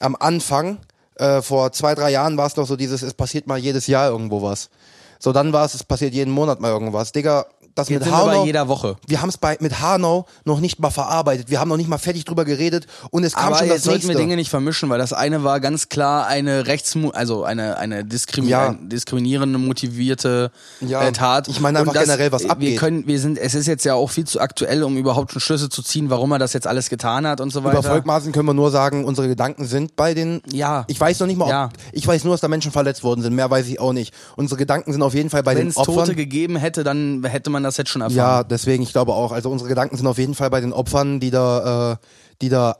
am Anfang, äh, vor zwei, drei Jahren war es noch so dieses, es passiert mal jedes Jahr irgendwo was. So, dann war es, es passiert jeden Monat mal irgendwas. Digga, das Jetzt mit Hanau, jeder Woche. wir haben es bei mit Hanau noch nicht mal verarbeitet. Wir haben noch nicht mal fertig drüber geredet und es kam Aber schon jetzt das sollten nächste. wir Dinge nicht vermischen, weil das eine war ganz klar eine rechts, also eine eine diskrimi Ja. ein diskriminierende motivierte Ja, äh, Tat. ich meine einfach Und generell, was Wir abgeht. können, wir sind, es ist jetzt ja auch viel zu aktuell, um überhaupt schon Schlüsse zu ziehen, warum er das jetzt alles getan hat und so weiter. Über Volkmaßen können wir nur sagen, unsere Gedanken sind bei den. Ja. Ich weiß noch nicht mal, ob, Ja. ich weiß nur, dass da Menschen verletzt worden sind. Mehr weiß ich auch nicht. Unsere Gedanken sind auf jeden Fall bei Wenn den es Opfern. Tote gegeben hätte, dann hätte man das jetzt schon erfahren. ja, deswegen, ich glaube auch. Also unsere Gedanken sind auf jeden Fall bei den Opfern, die da, äh, die da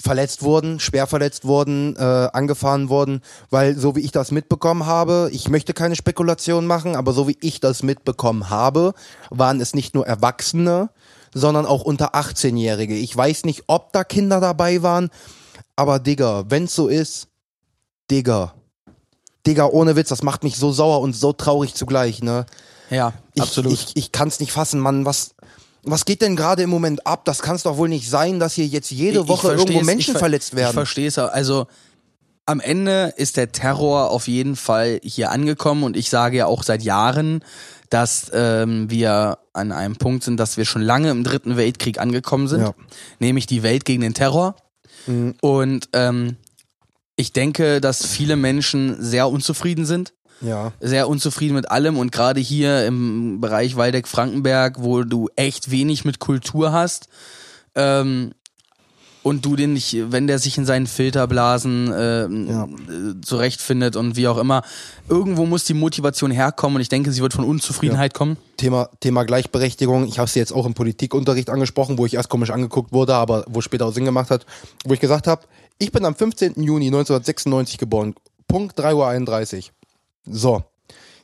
verletzt wurden, schwer verletzt wurden, äh, angefahren wurden, weil so wie ich das mitbekommen habe, ich möchte keine Spekulation machen, aber so wie ich das mitbekommen habe, waren es nicht nur Erwachsene, sondern auch unter 18-Jährige. Ich weiß nicht, ob da Kinder dabei waren, aber Digga, wenn's so ist, Digga, Digga, ohne Witz, das macht mich so sauer und so traurig zugleich, ne? Ja, Ich, absolut. Ich, ich kann es nicht fassen, Mann. Was, was geht denn gerade im Moment ab? Das kann es doch wohl nicht sein, dass hier jetzt jede Ich- Woche ich irgendwo Menschen ich ver- verletzt Ich werden. verstehe es. Also am Ende ist der Terror auf jeden Fall hier angekommen und ich sage ja auch seit Jahren, dass ähm, wir an einem Punkt sind, dass wir schon lange im Dritten Weltkrieg angekommen sind, Ja. nämlich die Welt gegen den Terror. Und ähm, ich denke, dass viele Menschen sehr unzufrieden sind ja. sehr unzufrieden mit allem und gerade hier im Bereich Waldeck-Frankenberg, wo du echt wenig mit Kultur hast ähm, und du den nicht, wenn der sich in seinen Filterblasen ähm, Ja. äh, zurechtfindet und wie auch immer, irgendwo muss die Motivation herkommen und ich denke, sie wird von Unzufriedenheit kommen. Thema, Thema Gleichberechtigung. Ich habe sie jetzt auch im Politikunterricht angesprochen, wo ich erst komisch angeguckt wurde, aber wo später auch Sinn gemacht hat. Wo ich gesagt habe, ich bin am 15. Juni 1996 geboren. Punkt 3.31 Uhr. So.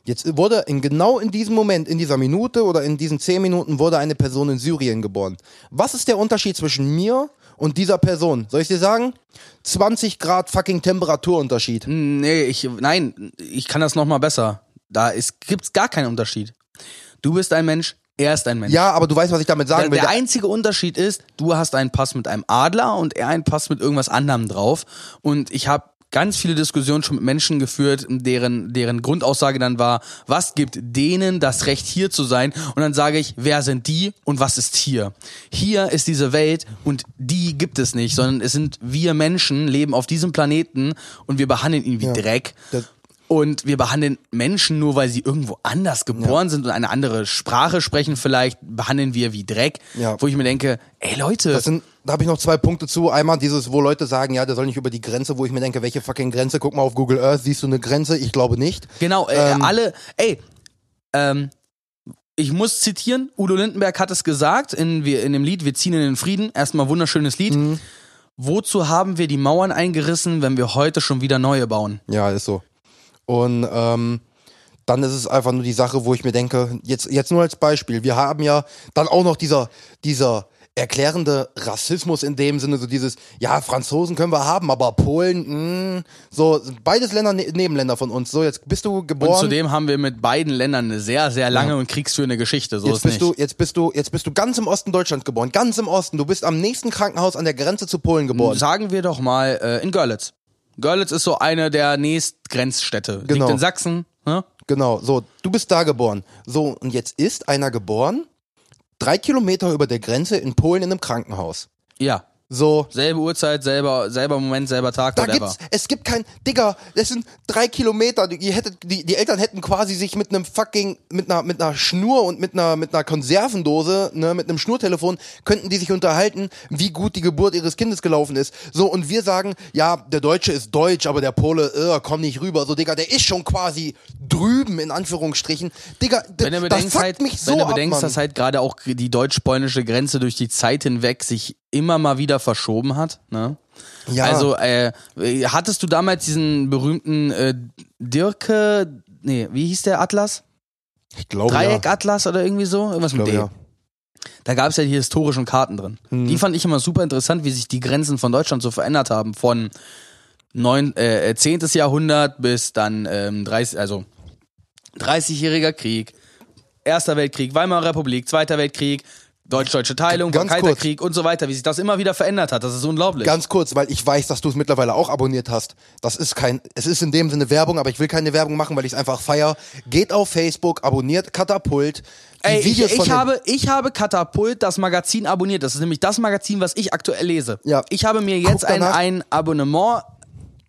Jetzt wurde in genau in diesem Moment, in dieser Minute oder in diesen 10 Minuten wurde eine Person in Syrien geboren. Was ist der Unterschied zwischen mir und dieser Person? Soll ich dir sagen? 20 Grad fucking Temperaturunterschied. Nee, ich, nein, ich kann das nochmal besser. Da ist, gibt's gar keinen Unterschied. Du bist ein Mensch, er ist ein Mensch. Ja, aber du weißt, was ich damit sagen Der, will. der einzige Unterschied ist, du hast einen Pass mit einem Adler und er einen Pass mit irgendwas anderem drauf. Und ich habe ganz viele Diskussionen schon mit Menschen geführt, deren, deren Grundaussage dann war, was gibt denen das Recht hier zu sein? Und dann sage ich, wer sind die und was ist hier? Hier ist diese Welt und die gibt es nicht, sondern es sind wir Menschen, leben auf diesem Planeten und wir behandeln ihn wie Ja. Dreck. Das- Und wir behandeln Menschen nur, weil sie irgendwo anders geboren sind und eine andere Sprache sprechen, vielleicht behandeln wir wie Dreck. Ja. Wo ich mir denke, ey Leute, Das sind, da habe ich noch zwei Punkte zu. Einmal dieses, wo Leute sagen, ja, der soll nicht über die Grenze, wo ich mir denke, welche fucking Grenze? Guck mal auf Google Earth, siehst du eine Grenze? Ich glaube nicht. genau, äh, ähm, alle, ey, ähm, ich muss zitieren, Udo Lindenberg hat es gesagt in, in dem Lied Wir ziehen in den Frieden, erstmal wunderschönes Lied. Mhm. Wozu haben wir die Mauern eingerissen, wenn wir heute schon wieder neue bauen? Ja, ist so. Und ähm, dann ist es einfach nur die Sache, wo ich mir denke, jetzt, jetzt nur als Beispiel, wir haben ja dann auch noch dieser, dieser erklärende Rassismus in dem Sinne, so dieses, ja, Franzosen können wir haben, aber Polen, mh, so, beides Länder, ne Nebenländer von uns. So, jetzt bist du geboren. Und zudem haben wir mit beiden Ländern eine sehr, sehr lange und kriegsführende Geschichte. So Jetzt ist bist nicht. du, jetzt bist du, jetzt bist du ganz im Osten Deutschlands geboren, ganz im Osten. Du bist am nächsten Krankenhaus an der Grenze zu Polen geboren. Sagen wir doch mal äh, in Görlitz. Görlitz ist so eine der Nächstgrenzstädte. Genau. Liegt in Sachsen. Ne? Genau, so, du bist da geboren. So, und jetzt ist einer geboren, drei Kilometer über der Grenze in Polen in einem Krankenhaus. Ja. So, Selbe Uhrzeit, selber, selber Moment, selber Tag, da whatever. gibt's, es gibt kein, Digga, das sind drei Kilometer, die, hättet, die, die Eltern hätten quasi sich mit einem fucking, mit einer, mit einer Schnur und mit einer, mit einer Konservendose, ne, mit einem Schnurtelefon, könnten die sich unterhalten, wie gut die Geburt ihres Kindes gelaufen ist. So, und wir sagen, ja, der Deutsche ist deutsch, aber der Pole, äh, komm nicht rüber. So, Digga, der ist schon quasi drüben, in Anführungsstrichen. Digga, Wenn du das fuckt halt, mich so wenn du ab, bedenkst Mann. dass halt gerade auch die deutsch-polnische Grenze durch die Zeit hinweg sich immer mal wieder verschoben hat. Ne? Ja. Also äh, hattest du damals diesen berühmten äh, Dirke, nee, wie hieß der Atlas? ich glaube, Dreieck-Atlas oder irgendwie so? Irgendwas ja. Mit D. ja. Da gab es ja die historischen Karten drin. Mhm. Die fand ich immer super interessant, wie sich die Grenzen von Deutschland so verändert haben. Von neun, äh, 10. Jahrhundert bis dann ähm, 30, also 30-jähriger Krieg, Erster Weltkrieg, Weimarer Republik, Zweiter Weltkrieg, Deutsch-Deutsche Teilung, Ganz und so weiter, wie sich das immer wieder verändert hat. Das ist unglaublich. Ganz kurz, weil ich weiß, dass du es mittlerweile auch abonniert hast. Das ist kein, es ist in dem Sinne Werbung, aber ich will keine Werbung machen, weil ich es einfach feier. Geht auf Facebook, abonniert Katapult. Die Ey, ich, Videos ich, habe, ich habe Katapult, das Magazin, abonniert. Das ist nämlich das Magazin, was ich aktuell lese. Ja. Ich habe mir jetzt ein, ein Abonnement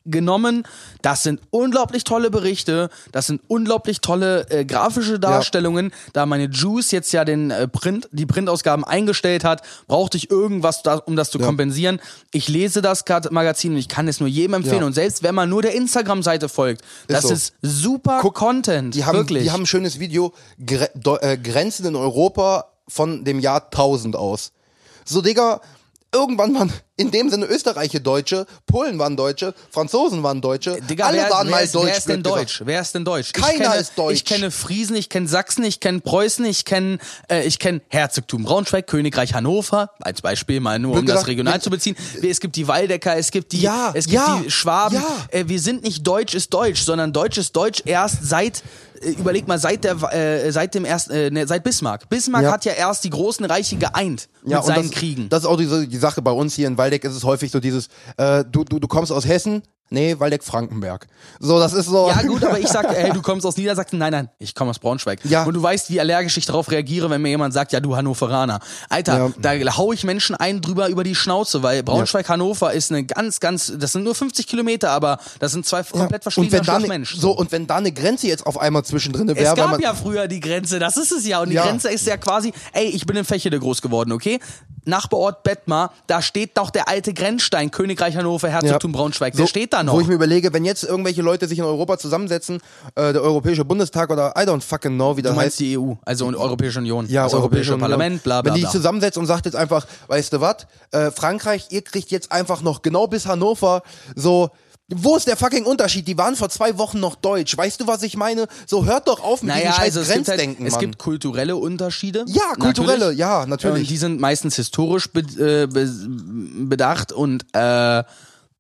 genommen. Das sind unglaublich tolle Berichte, das sind unglaublich tolle äh, grafische Darstellungen. Da meine Juice jetzt ja den äh, Print, die Printausgaben eingestellt hat, brauchte ich irgendwas, da, um das zu Ja. kompensieren. Ich lese das Magazin und ich kann es nur jedem empfehlen. Ja. Und selbst wenn man nur der Instagram-Seite folgt, das so. ist super Guck, Content. die haben, wirklich. die haben ein schönes Video, Gre äh, Grenzen in Europa von dem Jahr 1000 aus. So, Digga, irgendwann waren in dem Sinne Österreicher Deutsche, Polen waren Deutsche, Franzosen waren Deutsche, Digga, alle wer, waren wer mal ist, Deutsch. Wer ist denn gesagt. Deutsch? Wer ist denn Deutsch? Keiner ich kenne, ist deutsch. Ich kenne Friesen, ich kenne Sachsen, ich kenne Preußen, ich kenne äh, ich kenne Herzogtum Braunschweig, Königreich Hannover, als Beispiel mal nur um Blöd das gesagt, regional zu beziehen. Es gibt die Waldecker, es gibt die, Ja, es gibt ja, die Schwaben. ja. Äh, wir sind nicht Deutsch ist Deutsch, sondern Deutsch ist Deutsch erst seit äh, überleg mal seit der äh, seit dem ersten äh, ne, seit Bismarck. Bismarck Ja. hat ja erst die großen Reiche geeint mit seinen das, Kriegen. Das ist auch die, die Sache bei uns hier in Waldeck ist es häufig so dieses, äh, du, du, du kommst aus Hessen, nee, Waldeck-Frankenberg. So, das ist so. Ja gut, aber ich sag, hey, du kommst aus Niedersachsen. Nein, nein, ich komme aus Braunschweig. Ja. Und du weißt, wie allergisch ich darauf reagiere, wenn mir jemand sagt, ja, du Hannoveraner. Alter, Ja. da hau ich Menschen ein drüber über die Schnauze, weil Braunschweig-Hannover ist eine ganz, ganz, das sind nur 50 Kilometer, aber das sind zwei komplett verschiedene ne, Menschen. so und wenn da eine Grenze jetzt auf einmal zwischendrin wäre, Es gab ja früher die Grenze, das ist es ja. Und die Ja. Grenze ist ja quasi, ey, ich bin in Fächede groß geworden, okay? Nachbarort Bettmar, da steht doch der alte Grenzstein, Königreich Hannover, Herzogtum Ja. Braunschweig. So, Der steht da noch. Wo ich mir überlege, wenn jetzt irgendwelche Leute sich in Europa zusammensetzen, äh, der Europäische Bundestag oder I don't fucking know, wie das du meinst heißt. die EU, also und Europäische Union, Ja, das Europäische Union. Parlament, bla bla Wenn die sich zusammensetzt und sagt jetzt einfach, weißt du was, äh, Frankreich, ihr kriegt jetzt einfach noch genau bis Hannover so. Wo ist der fucking Unterschied? Die waren vor zwei Wochen noch deutsch. Weißt du, was ich meine? So hört doch auf mit Naja, diesem scheiß also es gibt, halt, Grenzdenken, es gibt kulturelle Unterschiede. ja, kulturelle, natürlich. ja, Und natürlich. die sind meistens historisch be äh, be bedacht und äh,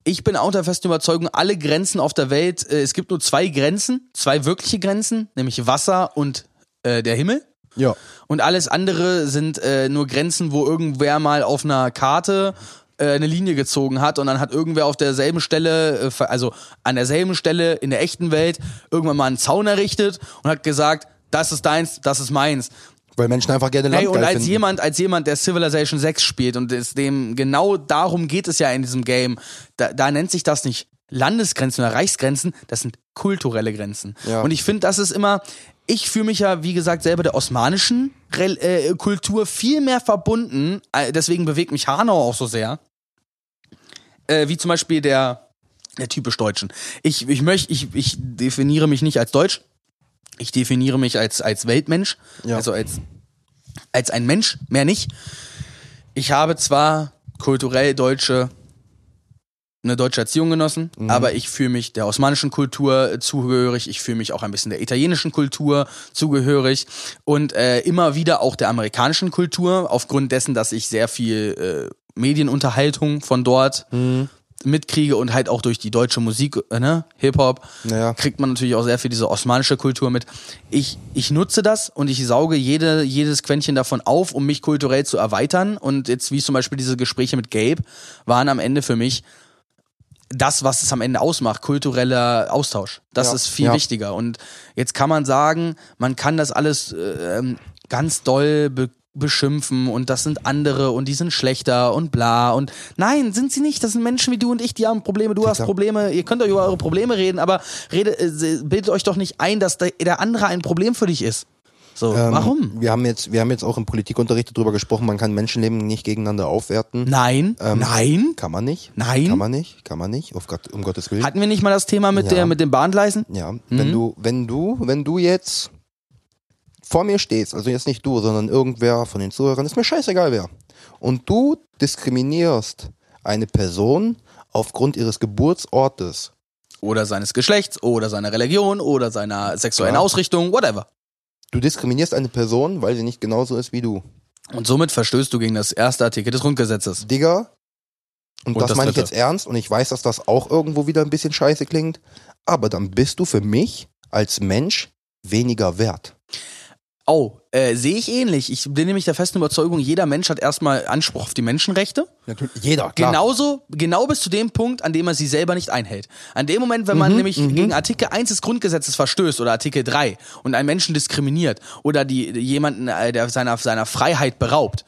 ich bin auch der festen Überzeugung, alle Grenzen auf der Welt, äh, es gibt nur zwei Grenzen, zwei wirkliche Grenzen, nämlich Wasser und äh, der Himmel. ja. Und alles andere sind äh, nur Grenzen, wo irgendwer mal auf einer Karte äh, eine Linie gezogen hat und dann hat irgendwer auf derselben Stelle, äh, also an derselben Stelle in der echten Welt irgendwann mal einen Zaun errichtet und hat gesagt, das ist deins, das ist meins. Weil Menschen einfach gerne Land Hey, und als finden. jemand, als jemand, der Civilization 6 spielt und es dem genau darum geht es ja in diesem Game, da, da nennt sich das nicht Landesgrenzen oder Reichsgrenzen, das sind kulturelle Grenzen. Ja. Und ich finde, das ist immer, ich fühle mich ja, wie gesagt, selber der osmanischen Rel äh, Kultur viel mehr verbunden, äh, deswegen bewegt mich Hanau auch so sehr, äh, wie zum Beispiel der, der typisch Deutschen. Ich, ich möchte, ich, ich definiere mich nicht als Deutsch, ich definiere mich als, als Weltmensch, Ja. also als als ein Mensch, mehr nicht. Ich habe zwar kulturell deutsche eine deutsche Erziehung genossen, aber ich fühle mich der osmanischen Kultur zugehörig, ich fühle mich auch ein bisschen der italienischen Kultur zugehörig und äh, immer wieder auch der amerikanischen Kultur, aufgrund dessen, dass ich sehr viel äh, Medienunterhaltung von dort mitkriege und halt auch durch die deutsche Musik, äh, ne, Hip-Hop, Ja. kriegt man natürlich auch sehr viel diese osmanische Kultur mit. Ich, ich nutze das und ich sauge jede, jedes Quäntchen davon auf, um mich kulturell zu erweitern. Und jetzt, wie zum Beispiel diese Gespräche mit Gabe, waren am Ende für mich das, was es am Ende ausmacht, kultureller Austausch. Das Ja. ist viel Ja. wichtiger. Und jetzt kann man sagen, man kann das alles äh, ähm, ganz doll be beschimpfen und das sind andere und die sind schlechter und bla und nein, sind sie nicht. Das sind Menschen wie du und ich, die haben Probleme, du hast Dicker. Probleme, ihr könnt euch über eure Probleme reden, aber rede, äh, bildet euch doch nicht ein, dass der, der andere ein Problem für dich ist. So, Ähm, warum? Wir haben jetzt, wir haben jetzt auch im Politikunterricht darüber gesprochen, man kann Menschenleben nicht gegeneinander aufwerten. Nein, Ähm, nein. Kann man nicht. Nein? Kann man nicht. Kann man nicht. Auf Gott, um Gottes Willen. Hatten wir nicht mal das Thema mit Ja. der mit den Bahngleisen? Ja, Mhm. wenn du, wenn du, wenn du jetzt vor mir stehst, also jetzt nicht du, sondern irgendwer von den Zuhörern, ist mir scheißegal wer, und du diskriminierst eine Person aufgrund ihres Geburtsortes, Oder seines Geschlechts oder seiner Religion oder seiner sexuellen Ja. Ausrichtung, whatever. du diskriminierst eine Person, weil sie nicht genauso ist wie du. Und somit verstößt du gegen das erste Artikel des Grundgesetzes. Digga, und, Und das, das meine ich jetzt ernst, und ich weiß, dass das auch irgendwo wieder ein bisschen scheiße klingt, aber dann bist du für mich als Mensch weniger wert. Oh, äh, sehe ich ähnlich. Ich bin nämlich der festen Überzeugung, jeder Mensch hat erstmal Anspruch auf die Menschenrechte. Natürlich. Jeder, klar. Genauso, genau bis zu dem Punkt, an dem er sie selber nicht einhält. An dem Moment, wenn man Mhm, nämlich gegen Artikel 1 des Grundgesetzes verstößt oder Artikel 3 und einen Menschen diskriminiert oder die, jemanden äh, der seiner, seiner Freiheit beraubt,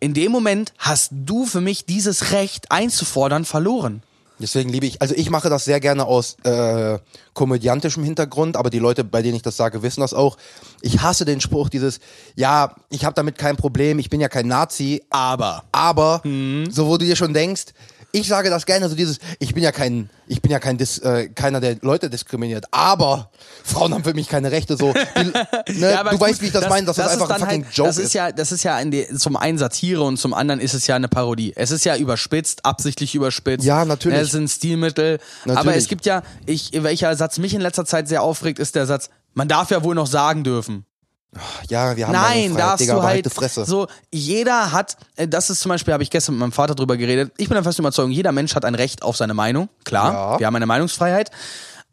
in dem Moment hast du für mich dieses Recht einzufordern verloren. Deswegen liebe ich, also ich mache das sehr gerne aus äh, komödiantischem Hintergrund, aber die Leute, bei denen ich das sage, wissen das auch. Ich hasse den Spruch dieses, ja, ich habe damit kein Problem, ich bin ja kein Nazi, Aber. aber Mhm. so wo du dir schon denkst, ich sage das gerne, so dieses, ich bin ja kein, ich bin ja kein Dis, äh, keiner, der Leute diskriminiert, aber Frauen haben für mich keine Rechte, so. Die, ne, Ja, aber du gut, weißt, wie ich das, meine, dass das, ist einfach ein fucking halt, Joke das ist. ja, das ist ja in die, zum einen Satire und zum anderen ist es ja eine Parodie. Es ist ja überspitzt, absichtlich überspitzt. Ja, natürlich. Es sind Stilmittel. Aber Natürlich. es gibt ja, ich, welcher Satz mich in letzter Zeit sehr aufregt, ist der Satz, man darf ja wohl noch sagen dürfen. Ja, wir haben Nein, darfst Digga, du halt Fresse. so jeder hat äh, das ist zum Beispiel habe ich gestern mit meinem Vater drüber geredet. Ich bin der festen Überzeugung, jeder Mensch hat ein Recht auf seine Meinung. Klar, Ja. wir haben eine Meinungsfreiheit,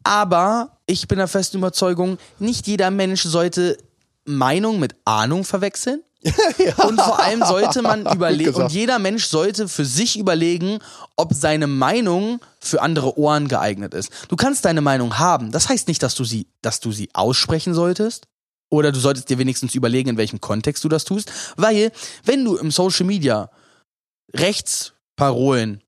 aber ich bin der festen Überzeugung, nicht jeder Mensch sollte Meinung mit Ahnung verwechseln. Und vor allem sollte man überlegen, und jeder Mensch sollte für sich überlegen, ob seine Meinung für andere Ohren geeignet ist. Du kannst deine Meinung haben. Das heißt nicht, dass du sie, dass du sie aussprechen solltest. Oder du solltest dir wenigstens überlegen, in welchem Kontext du das tust. Weil, wenn du im Social Media Rechtsparolen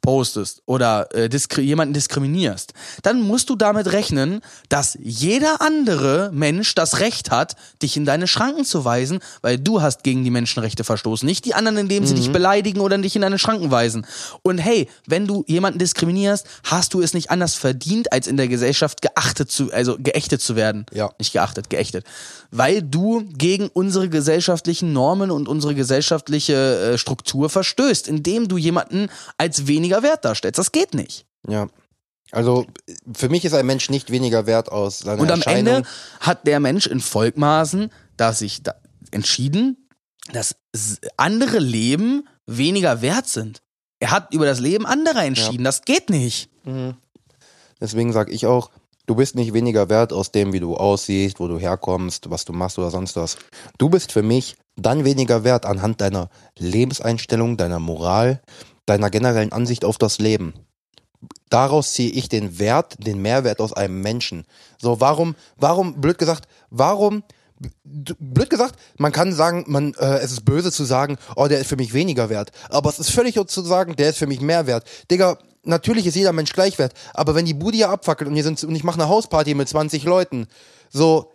postest oder äh, diskri jemanden diskriminierst, dann musst du damit rechnen, dass jeder andere Mensch das Recht hat, dich in deine Schranken zu weisen, weil du hast gegen die Menschenrechte verstoßen, nicht die anderen, indem sie dich beleidigen oder dich in deine Schranken weisen. Und hey, wenn du jemanden diskriminierst, hast du es nicht anders verdient, als in der Gesellschaft geachtet zu, also geächtet zu werden. Ja. Nicht geachtet, geächtet. Weil du gegen unsere gesellschaftlichen Normen und unsere gesellschaftliche äh, Struktur verstößt, indem du jemanden als weniger wert darstellst. Das geht nicht. Ja. Also für mich ist ein Mensch nicht weniger wert aus seiner Und am Erscheinung. Ende hat der Mensch in Volkmaßen da sich da entschieden, dass andere Leben weniger wert sind. Er hat über das Leben anderer entschieden. Das geht nicht. Deswegen sage ich auch, du bist nicht weniger wert aus dem, wie du aussiehst, wo du herkommst, was du machst oder sonst was. Du bist für mich dann weniger wert anhand deiner Lebenseinstellung, deiner Moral, deiner generellen Ansicht auf das Leben. Daraus ziehe ich den Wert, den Mehrwert aus einem Menschen. So, warum, warum, blöd gesagt, warum, blöd gesagt, man kann sagen, man, äh, es ist böse zu sagen, oh, der ist für mich weniger wert. Aber es ist völlig zu sagen, der ist für mich mehr wert. Digga, natürlich ist jeder Mensch gleich wert. Aber wenn die Bude hier abfackelt und, hier sind, und ich mache eine Hausparty mit 20 Leuten, so,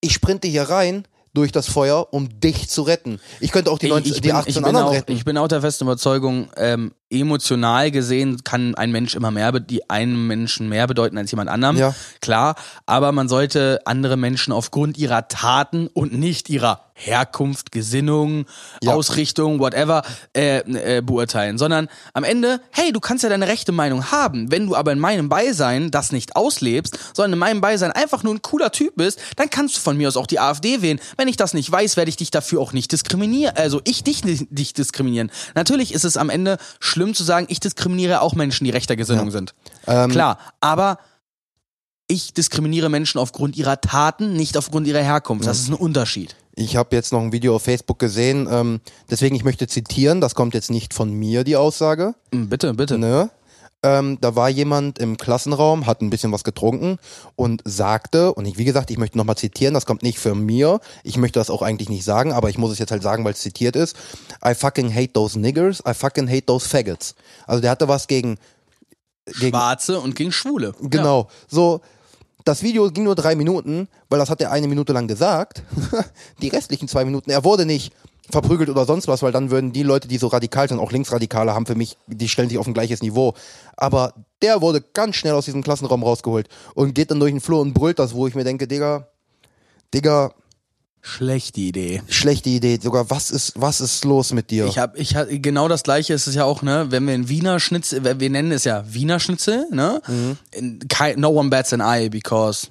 ich sprinte hier rein durch das Feuer, um dich zu retten. Ich könnte auch die, 19, ich, die bin, 18 ich, bin anderen auch, retten. ich bin auch der festen Überzeugung, ähm, emotional gesehen kann ein Mensch immer mehr, die einem Menschen mehr bedeuten als jemand anderem. Ja. Klar, aber man sollte andere Menschen aufgrund ihrer Taten und nicht ihrer Herkunft, Gesinnung, Ja. Ausrichtung, whatever, äh, äh, beurteilen, sondern am Ende, hey, du kannst ja deine rechte Meinung haben. Wenn du aber in meinem Beisein das nicht auslebst, sondern in meinem Beisein einfach nur ein cooler Typ bist, dann kannst du von mir aus auch die AfD wählen. Wenn ich das nicht weiß, werde ich dich dafür auch nicht diskriminieren. Also ich dich nicht diskriminieren. Natürlich ist es am Ende schlimm zu sagen, ich diskriminiere auch Menschen, die rechter Gesinnung sind. Ähm, Klar, aber ich diskriminiere Menschen aufgrund ihrer Taten, nicht aufgrund ihrer Herkunft. Das ist ein Unterschied. Ich habe jetzt noch ein Video auf Facebook gesehen, ähm, deswegen ich möchte zitieren, das kommt jetzt nicht von mir, die Aussage. Hm, Bitte, bitte. Ne? Ähm, da war jemand im Klassenraum, hat ein bisschen was getrunken und sagte, und ich, wie gesagt, ich möchte nochmal zitieren, das kommt nicht von mir, ich möchte das auch eigentlich nicht sagen, aber ich muss es jetzt halt sagen, weil es zitiert ist. I fucking hate those niggers, I fucking hate those faggots. Also der hatte was gegen, gegen Schwarze und gegen Schwule. Genau. So, das Video ging nur drei Minuten, weil das hat er eine Minute lang gesagt. die restlichen zwei Minuten, er wurde nicht verprügelt oder sonst was, weil dann würden die Leute, die so radikal sind, auch Linksradikale haben für mich, die stellen sich auf ein gleiches Niveau. Aber der wurde ganz schnell aus diesem Klassenraum rausgeholt und geht dann durch den Flur und brüllt das, wo ich mir denke, Digga, Digga, Schlechte Idee. schlechte Idee. Sogar, was ist, was ist los mit dir? Ich habe, ich hab, genau das gleiche ist es ja auch, ne, wenn wir ein Wiener Schnitzel, wir nennen es ja Wiener Schnitzel, ne, Mhm. No one bats an eye because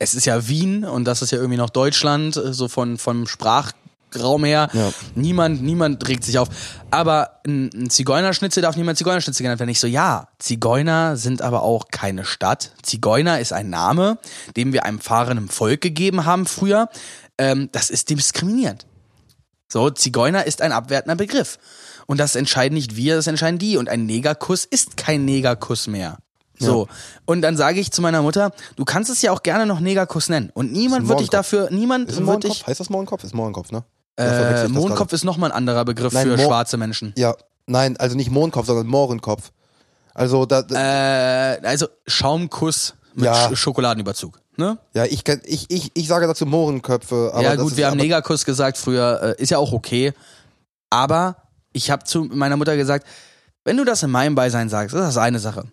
es ist ja Wien und das ist ja irgendwie noch Deutschland, so von, vom Sprachraum her. Ja. Niemand, niemand regt sich auf. Aber ein, ein Zigeunerschnitzel darf niemand Zigeunerschnitzel genannt werden. Ich so, ja, Zigeuner sind aber auch keine Stadt. Zigeuner ist ein Name, den wir einem fahrenden Volk gegeben haben früher. Ähm, das ist diskriminierend. So, Zigeuner ist ein abwertender Begriff. Und das entscheiden nicht wir, das entscheiden die. Und ein Negerkuss ist kein Negerkuss mehr. So. Und dann sage ich zu meiner Mutter, du kannst es ja auch gerne noch Negerkuss nennen. Und niemand wird dich dafür, niemand wird dich. Heißt das Mohrenkopf? Ist Mohrenkopf, ne? Äh, Mondkopf gerade? ist nochmal ein anderer Begriff Nein, für Mo- schwarze Menschen. Ja, nein, also nicht Mohrenkopf, sondern Mohrenkopf. Also da, da Äh, also Schaumkuss mit Ja. Sch Schokoladenüberzug. Ne? Ja, ich, kenn- ich, ich, ich sage dazu Mohrenköpfe. Ja gut, wir haben Negerkuss gesagt früher, äh, ist ja auch okay. Aber ich habe zu meiner Mutter gesagt, wenn du das in meinem Beisein sagst, ist das eine Sache.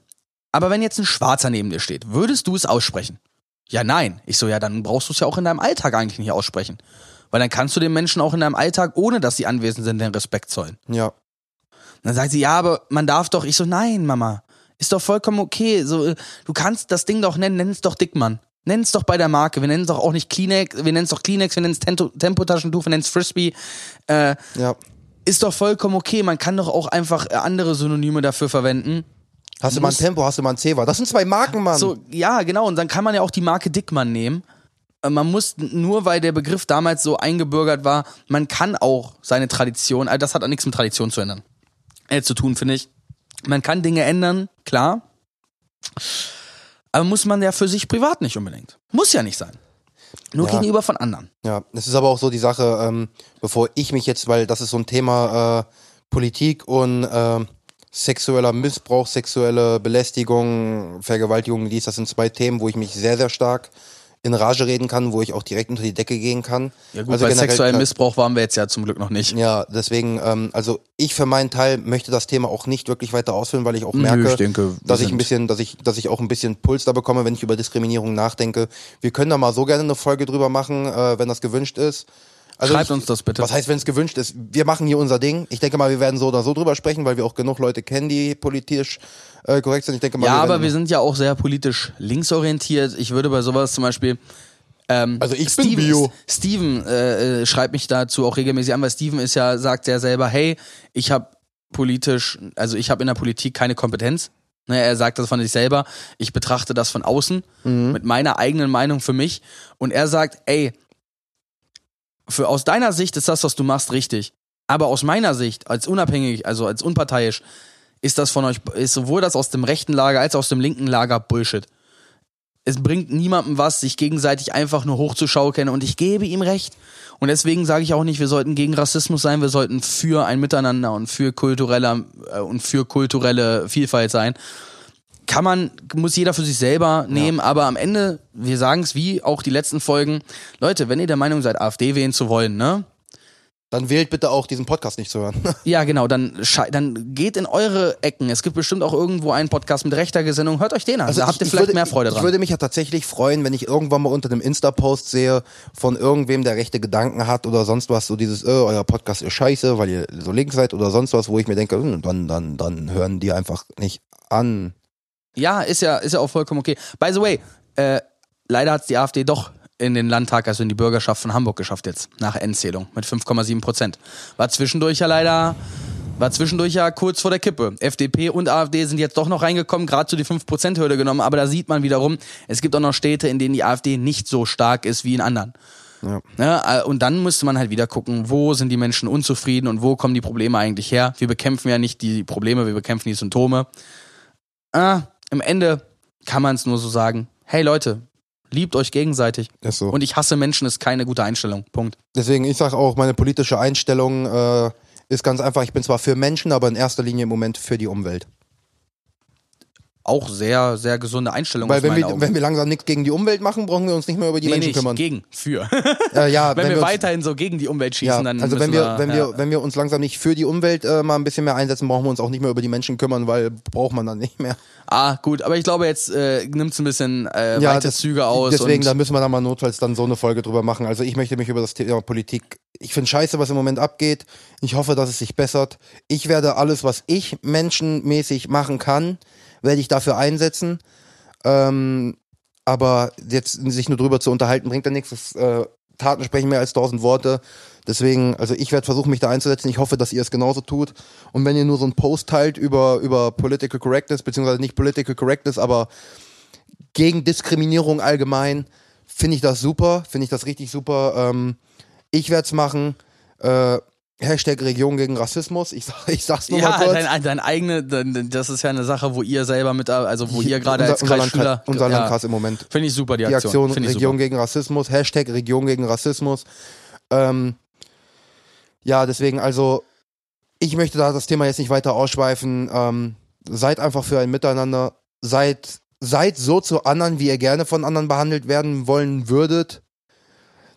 Aber wenn jetzt ein Schwarzer neben dir steht, würdest du es aussprechen? Ja, nein. Ich so, ja, dann brauchst du es ja auch in deinem Alltag eigentlich nicht aussprechen. Weil dann kannst du den Menschen auch in deinem Alltag, ohne dass sie anwesend sind, den Respekt zollen. Ja, Und dann sagt sie, ja, aber man darf doch. Ich so, nein, Mama. Ist doch vollkommen okay. So, äh, du kannst das Ding doch nennen, nenn es doch Dickmann. Nenn es doch bei der Marke. Wir nennen es doch auch nicht Kleenex, wir nennen es doch Kleenex, wir nennen es Tempo- Tempotaschentuch, wir nennen es Frisbee. Äh, ja. ist doch vollkommen okay. Man kann doch auch einfach äh, andere Synonyme dafür verwenden. Hast du mal ein Tempo, hast du mal ein Ceva. Das sind zwei Marken, Mann. So, ja, genau. Und dann kann man ja auch die Marke Dickmann nehmen. Äh, Man muss nur, weil der Begriff damals so eingebürgert war, man kann auch seine Tradition, also das hat auch nichts mit Tradition zu ändern, äh, zu tun, finde ich. Man kann Dinge ändern, klar. Aber muss man ja für sich privat nicht unbedingt. Muss ja nicht sein. Nur Ja. gegenüber von anderen. Ja, das ist aber auch so die Sache, ähm, bevor ich mich jetzt, weil das ist so ein Thema äh, Politik und äh, sexueller Missbrauch, sexuelle Belästigung, Vergewaltigung, dies, das sind zwei Themen, wo ich mich sehr, sehr stark in Rage reden kann, wo ich auch direkt unter die Decke gehen kann. Ja gut, Also bei sexuellem Missbrauch waren wir jetzt ja zum Glück noch nicht. Ja, deswegen, ähm, also ich für meinen Teil möchte das Thema auch nicht wirklich weiter ausfüllen, weil ich auch Nö, merke, ich denke, dass ich ein bisschen, dass ich, dass ich auch ein bisschen Puls da bekomme, wenn ich über Diskriminierung nachdenke. Wir können da mal so gerne eine Folge drüber machen, äh, wenn das gewünscht ist. Also Schreibt uns das bitte. Was heißt, wenn es gewünscht ist? Wir machen hier unser Ding. Ich denke mal, wir werden so oder so drüber sprechen, weil wir auch genug Leute kennen, die politisch äh, korrekt sind. Ich denke mal, Ja, wir aber wir sind ja auch sehr politisch linksorientiert. Ich würde bei sowas zum Beispiel. Ähm, Also ich bin Steven, Bio. Steven äh, äh, schreibt mich dazu auch regelmäßig an, weil Steven ist ja, sagt ja selber, hey, ich habe politisch, also ich habe in der Politik keine Kompetenz. Ne, er sagt das von sich selber. Ich betrachte das von außen Mhm. mit meiner eigenen Meinung für mich. Und er sagt, ey, für aus deiner Sicht ist das, was du machst, richtig. Aber aus meiner Sicht, als unabhängig, also als unparteiisch, ist das von euch, ist sowohl das aus dem rechten Lager als auch aus dem linken Lager Bullshit. Es bringt niemandem was, sich gegenseitig einfach nur hochzuschaukeln und ich gebe ihm recht. Und deswegen sage ich auch nicht, wir sollten gegen Rassismus sein, wir sollten für ein Miteinander und für kulturelle äh, und für kulturelle Vielfalt sein. Kann man, muss jeder für sich selber nehmen, aber am Ende, wir sagen es wie auch die letzten Folgen, Leute, wenn ihr der Meinung seid, AfD wählen zu wollen, ne? Dann wählt bitte auch diesen Podcast nicht zu hören. Ja, genau, dann, dann geht in eure Ecken. Es gibt bestimmt auch irgendwo einen Podcast mit rechter Gesinnung. Hört euch den an. da habt ihr ich vielleicht würde, mehr Freude ich, dran. Ich würde mich ja tatsächlich freuen, wenn ich irgendwann mal unter einem Insta-Post sehe von irgendwem, der rechte Gedanken hat oder sonst was, so dieses, äh, euer Podcast ist scheiße, weil ihr so links seid oder sonst was, wo ich mir denke, hm, dann, dann, dann hören die einfach nicht an. Ja, ist ja, ist ja auch vollkommen okay. By the way, äh, leider hat die AfD doch in den Landtag, also in die Bürgerschaft von Hamburg geschafft jetzt, nach Endzählung mit 5,7 Prozent. War zwischendurch ja leider, war zwischendurch ja kurz vor der Kippe. FDP und AfD sind jetzt doch noch reingekommen, gerade zu die 5%-Hürde genommen, aber da sieht man wiederum, es gibt auch noch Städte, in denen die AfD nicht so stark ist wie in anderen. Ja. Ja, äh, und dann müsste man halt wieder gucken, wo sind die Menschen unzufrieden und wo kommen die Probleme eigentlich her. Wir bekämpfen ja nicht die Probleme, wir bekämpfen die Symptome. Ah, Im Ende kann man es nur so sagen, hey Leute, liebt euch gegenseitig. Ist so. Und ich hasse Menschen ist keine gute Einstellung. Punkt. Deswegen, ich sage auch, meine politische Einstellung äh, ist ganz einfach, ich bin zwar für Menschen, aber in erster Linie im Moment für die Umwelt. Auch sehr, sehr gesunde Einstellung Weil wenn wir, Augen. wenn wir langsam nichts gegen die Umwelt machen, brauchen wir uns nicht mehr über die nee, Menschen nicht kümmern. gegen, für. Äh, ja, wenn, wir, uns- weiterhin so gegen die Umwelt schießen, Ja, dann also wenn müssen wir, wenn wir, ja. wenn wir uns langsam nicht für die Umwelt äh, mal ein bisschen mehr einsetzen, brauchen wir uns auch nicht mehr über die Menschen kümmern, weil braucht man dann nicht mehr. Ah, gut, aber ich glaube, jetzt äh, nimmt es ein bisschen äh, weite das- Züge aus. Deswegen, da müssen wir dann mal notfalls dann so eine Folge drüber machen. Also ich möchte mich über das Thema Politik. Ich finde scheiße, was im Moment abgeht. Ich hoffe, dass es sich bessert. Ich werde alles, was ich menschenmäßig machen kann, werde ich dafür einsetzen. Ähm, aber jetzt sich nur drüber zu unterhalten, bringt ja nichts. Das, äh, Taten sprechen mehr als tausend Worte. Deswegen, also ich werde versuchen, mich da einzusetzen. Ich hoffe, dass ihr es genauso tut. Und wenn ihr nur so einen Post teilt über, über Political Correctness, beziehungsweise nicht Political Correctness, aber gegen Diskriminierung allgemein, finde ich das super, finde ich das richtig super. Ähm, ich werde es machen. Äh, Hashtag Region gegen Rassismus. Ich, sag, ich sag's nur ja, mal kurz. dein, dein eigene, dein, das ist ja eine Sache, wo ihr selber mit, also wo ihr gerade als unser Kreisschüler, Landkreis, unser ja, Landkreis im Moment. finde ich super die Die Aktion, Aktion finde ich Region gegen Rassismus, Hashtag Region gegen Rassismus. Ähm, ja, deswegen, also, ich möchte da das Thema jetzt nicht weiter ausschweifen. Ähm, seid einfach für ein Miteinander. Seid, seid so zu anderen, wie ihr gerne von anderen behandelt werden wollen würdet.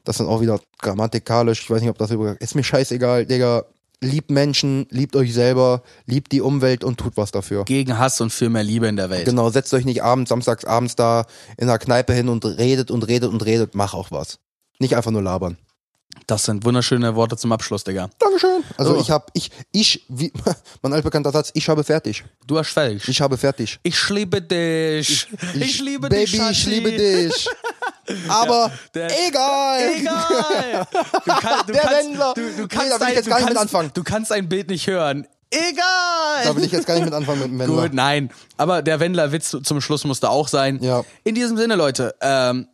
Das sind auch wieder grammatikalisch. Ich weiß nicht, ob das über. Ist mir scheißegal, Digga. Liebt Menschen, liebt euch selber, liebt die Umwelt und tut was dafür. Gegen Hass und für mehr Liebe in der Welt. Genau, setzt euch nicht abends, samstags abends da in der Kneipe hin und redet und redet und redet. Mach auch was. Nicht einfach nur labern. Das sind wunderschöne Worte zum Abschluss, Digga. Dankeschön. Also So. ich hab, ich, ich, wie, mein altbekannter Satz, ich habe fertig. Du hast fertig. Ich habe fertig. Ich liebe dich. Ich, liebe Baby, dich, Schatzi. ich liebe dich. Aber der- egal. Egal. Du, kann, du Der kannst, Wendler. Du, du Nee, kannst da will ich jetzt gar nicht mit anfangen. Du kannst ein Bild nicht hören. Egal. Da will ich jetzt gar nicht mit anfangen mit dem Wendler. Gut, nein. Aber der Wendler-Witz zum Schluss musste auch sein. Ja. In diesem Sinne, Leute, ähm,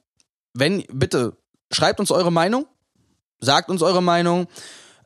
wenn, bitte, schreibt uns eure Meinung. Sagt uns eure Meinung.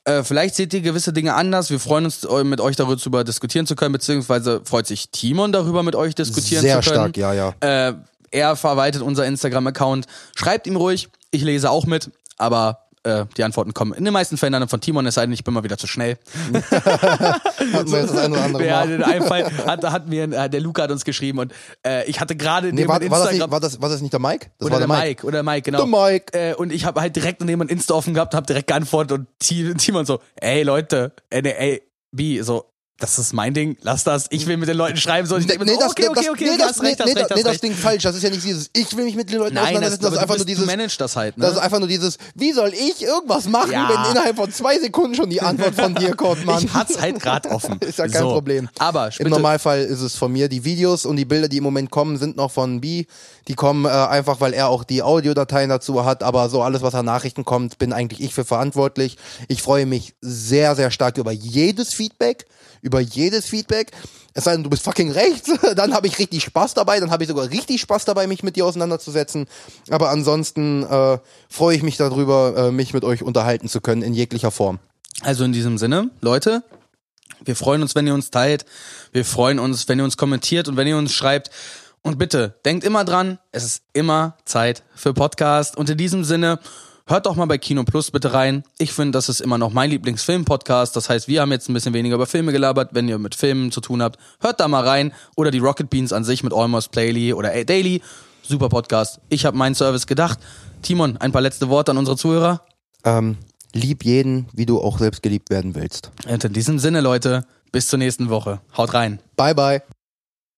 Äh, vielleicht seht ihr gewisse Dinge anders. Wir freuen uns, mit euch darüber diskutieren zu können, beziehungsweise freut sich Timon darüber, mit euch diskutieren Sehr zu können. stark, ja, ja. Äh, er verwaltet unser Instagram-Account. Schreibt ihm ruhig. Ich lese auch mit, aber äh, die Antworten kommen in den meisten Fällen dann von Timon, es sei denn, ich bin mal wieder zu schnell. Hatten wir jetzt das eine oder andere Ja, den einen Fall hat, hat mir, äh, der Luca hat uns geschrieben und äh, ich hatte gerade in Nee, dem war, war, das Instagram... nicht, war, das, war das nicht der Mike? Das oder war der Mike. oder Mike, genau. Der Mike. Äh, und ich habe halt direkt in dem Insta offen gehabt, habe direkt geantwortet und Ti- Timon so, ey Leute, äh, nee, ey, B, so, das ist mein Ding, lass das, ich will mit den Leuten schreiben, so, ich denk mir so, okay, okay, okay, nee, das, recht, nee, nee, recht, nee, das. Ding falsch. Das ist ja nicht dieses, ich will mich mit den Leuten Nein, das, auseinandersetzen. Das, ist aber einfach du, nur bist, du dieses, managst das halt, ne? das ist einfach nur dieses, wie soll ich irgendwas machen, Ja. wenn innerhalb von zwei Sekunden schon die Antwort von dir kommt, Mann. ich hat's halt gerade offen. Ist ja kein so. Problem. Aber Im Normalfall ist es von mir. Die Videos und die Bilder, die im Moment kommen, sind noch von B. Die kommen äh, einfach, weil er auch die Audiodateien dazu hat. Aber so alles, was an Nachrichten kommt, bin eigentlich ich für verantwortlich. Ich freue mich sehr, sehr stark über jedes Feedback. Über jedes Feedback. Es sei denn, du bist fucking rechts, dann habe ich richtig Spaß dabei. Dann habe ich sogar richtig Spaß dabei, mich mit dir auseinanderzusetzen. Aber ansonsten äh, freue ich mich darüber, äh, mich mit euch unterhalten zu können in jeglicher Form. Also in diesem Sinne, Leute, wir freuen uns, wenn ihr uns teilt. Wir freuen uns, wenn ihr uns kommentiert und wenn ihr uns schreibt. Und bitte, denkt immer dran, es ist immer Zeit für Podcast. Und in diesem Sinne, hört doch mal bei Kino Plus bitte rein. Ich finde, das ist immer noch mein Lieblingsfilm-Podcast. Das heißt, wir haben jetzt ein bisschen weniger über Filme gelabert. Wenn ihr mit Filmen zu tun habt, hört da mal rein. Oder die Rocket Beans an sich mit Almost Playly oder A Daily. Super Podcast. Ich habe meinen Service gedacht. Timon, ein paar letzte Worte an unsere Zuhörer. Ähm, lieb jeden, wie du auch selbst geliebt werden willst. Und in diesem Sinne, Leute, bis zur nächsten Woche. Haut rein. Bye, bye.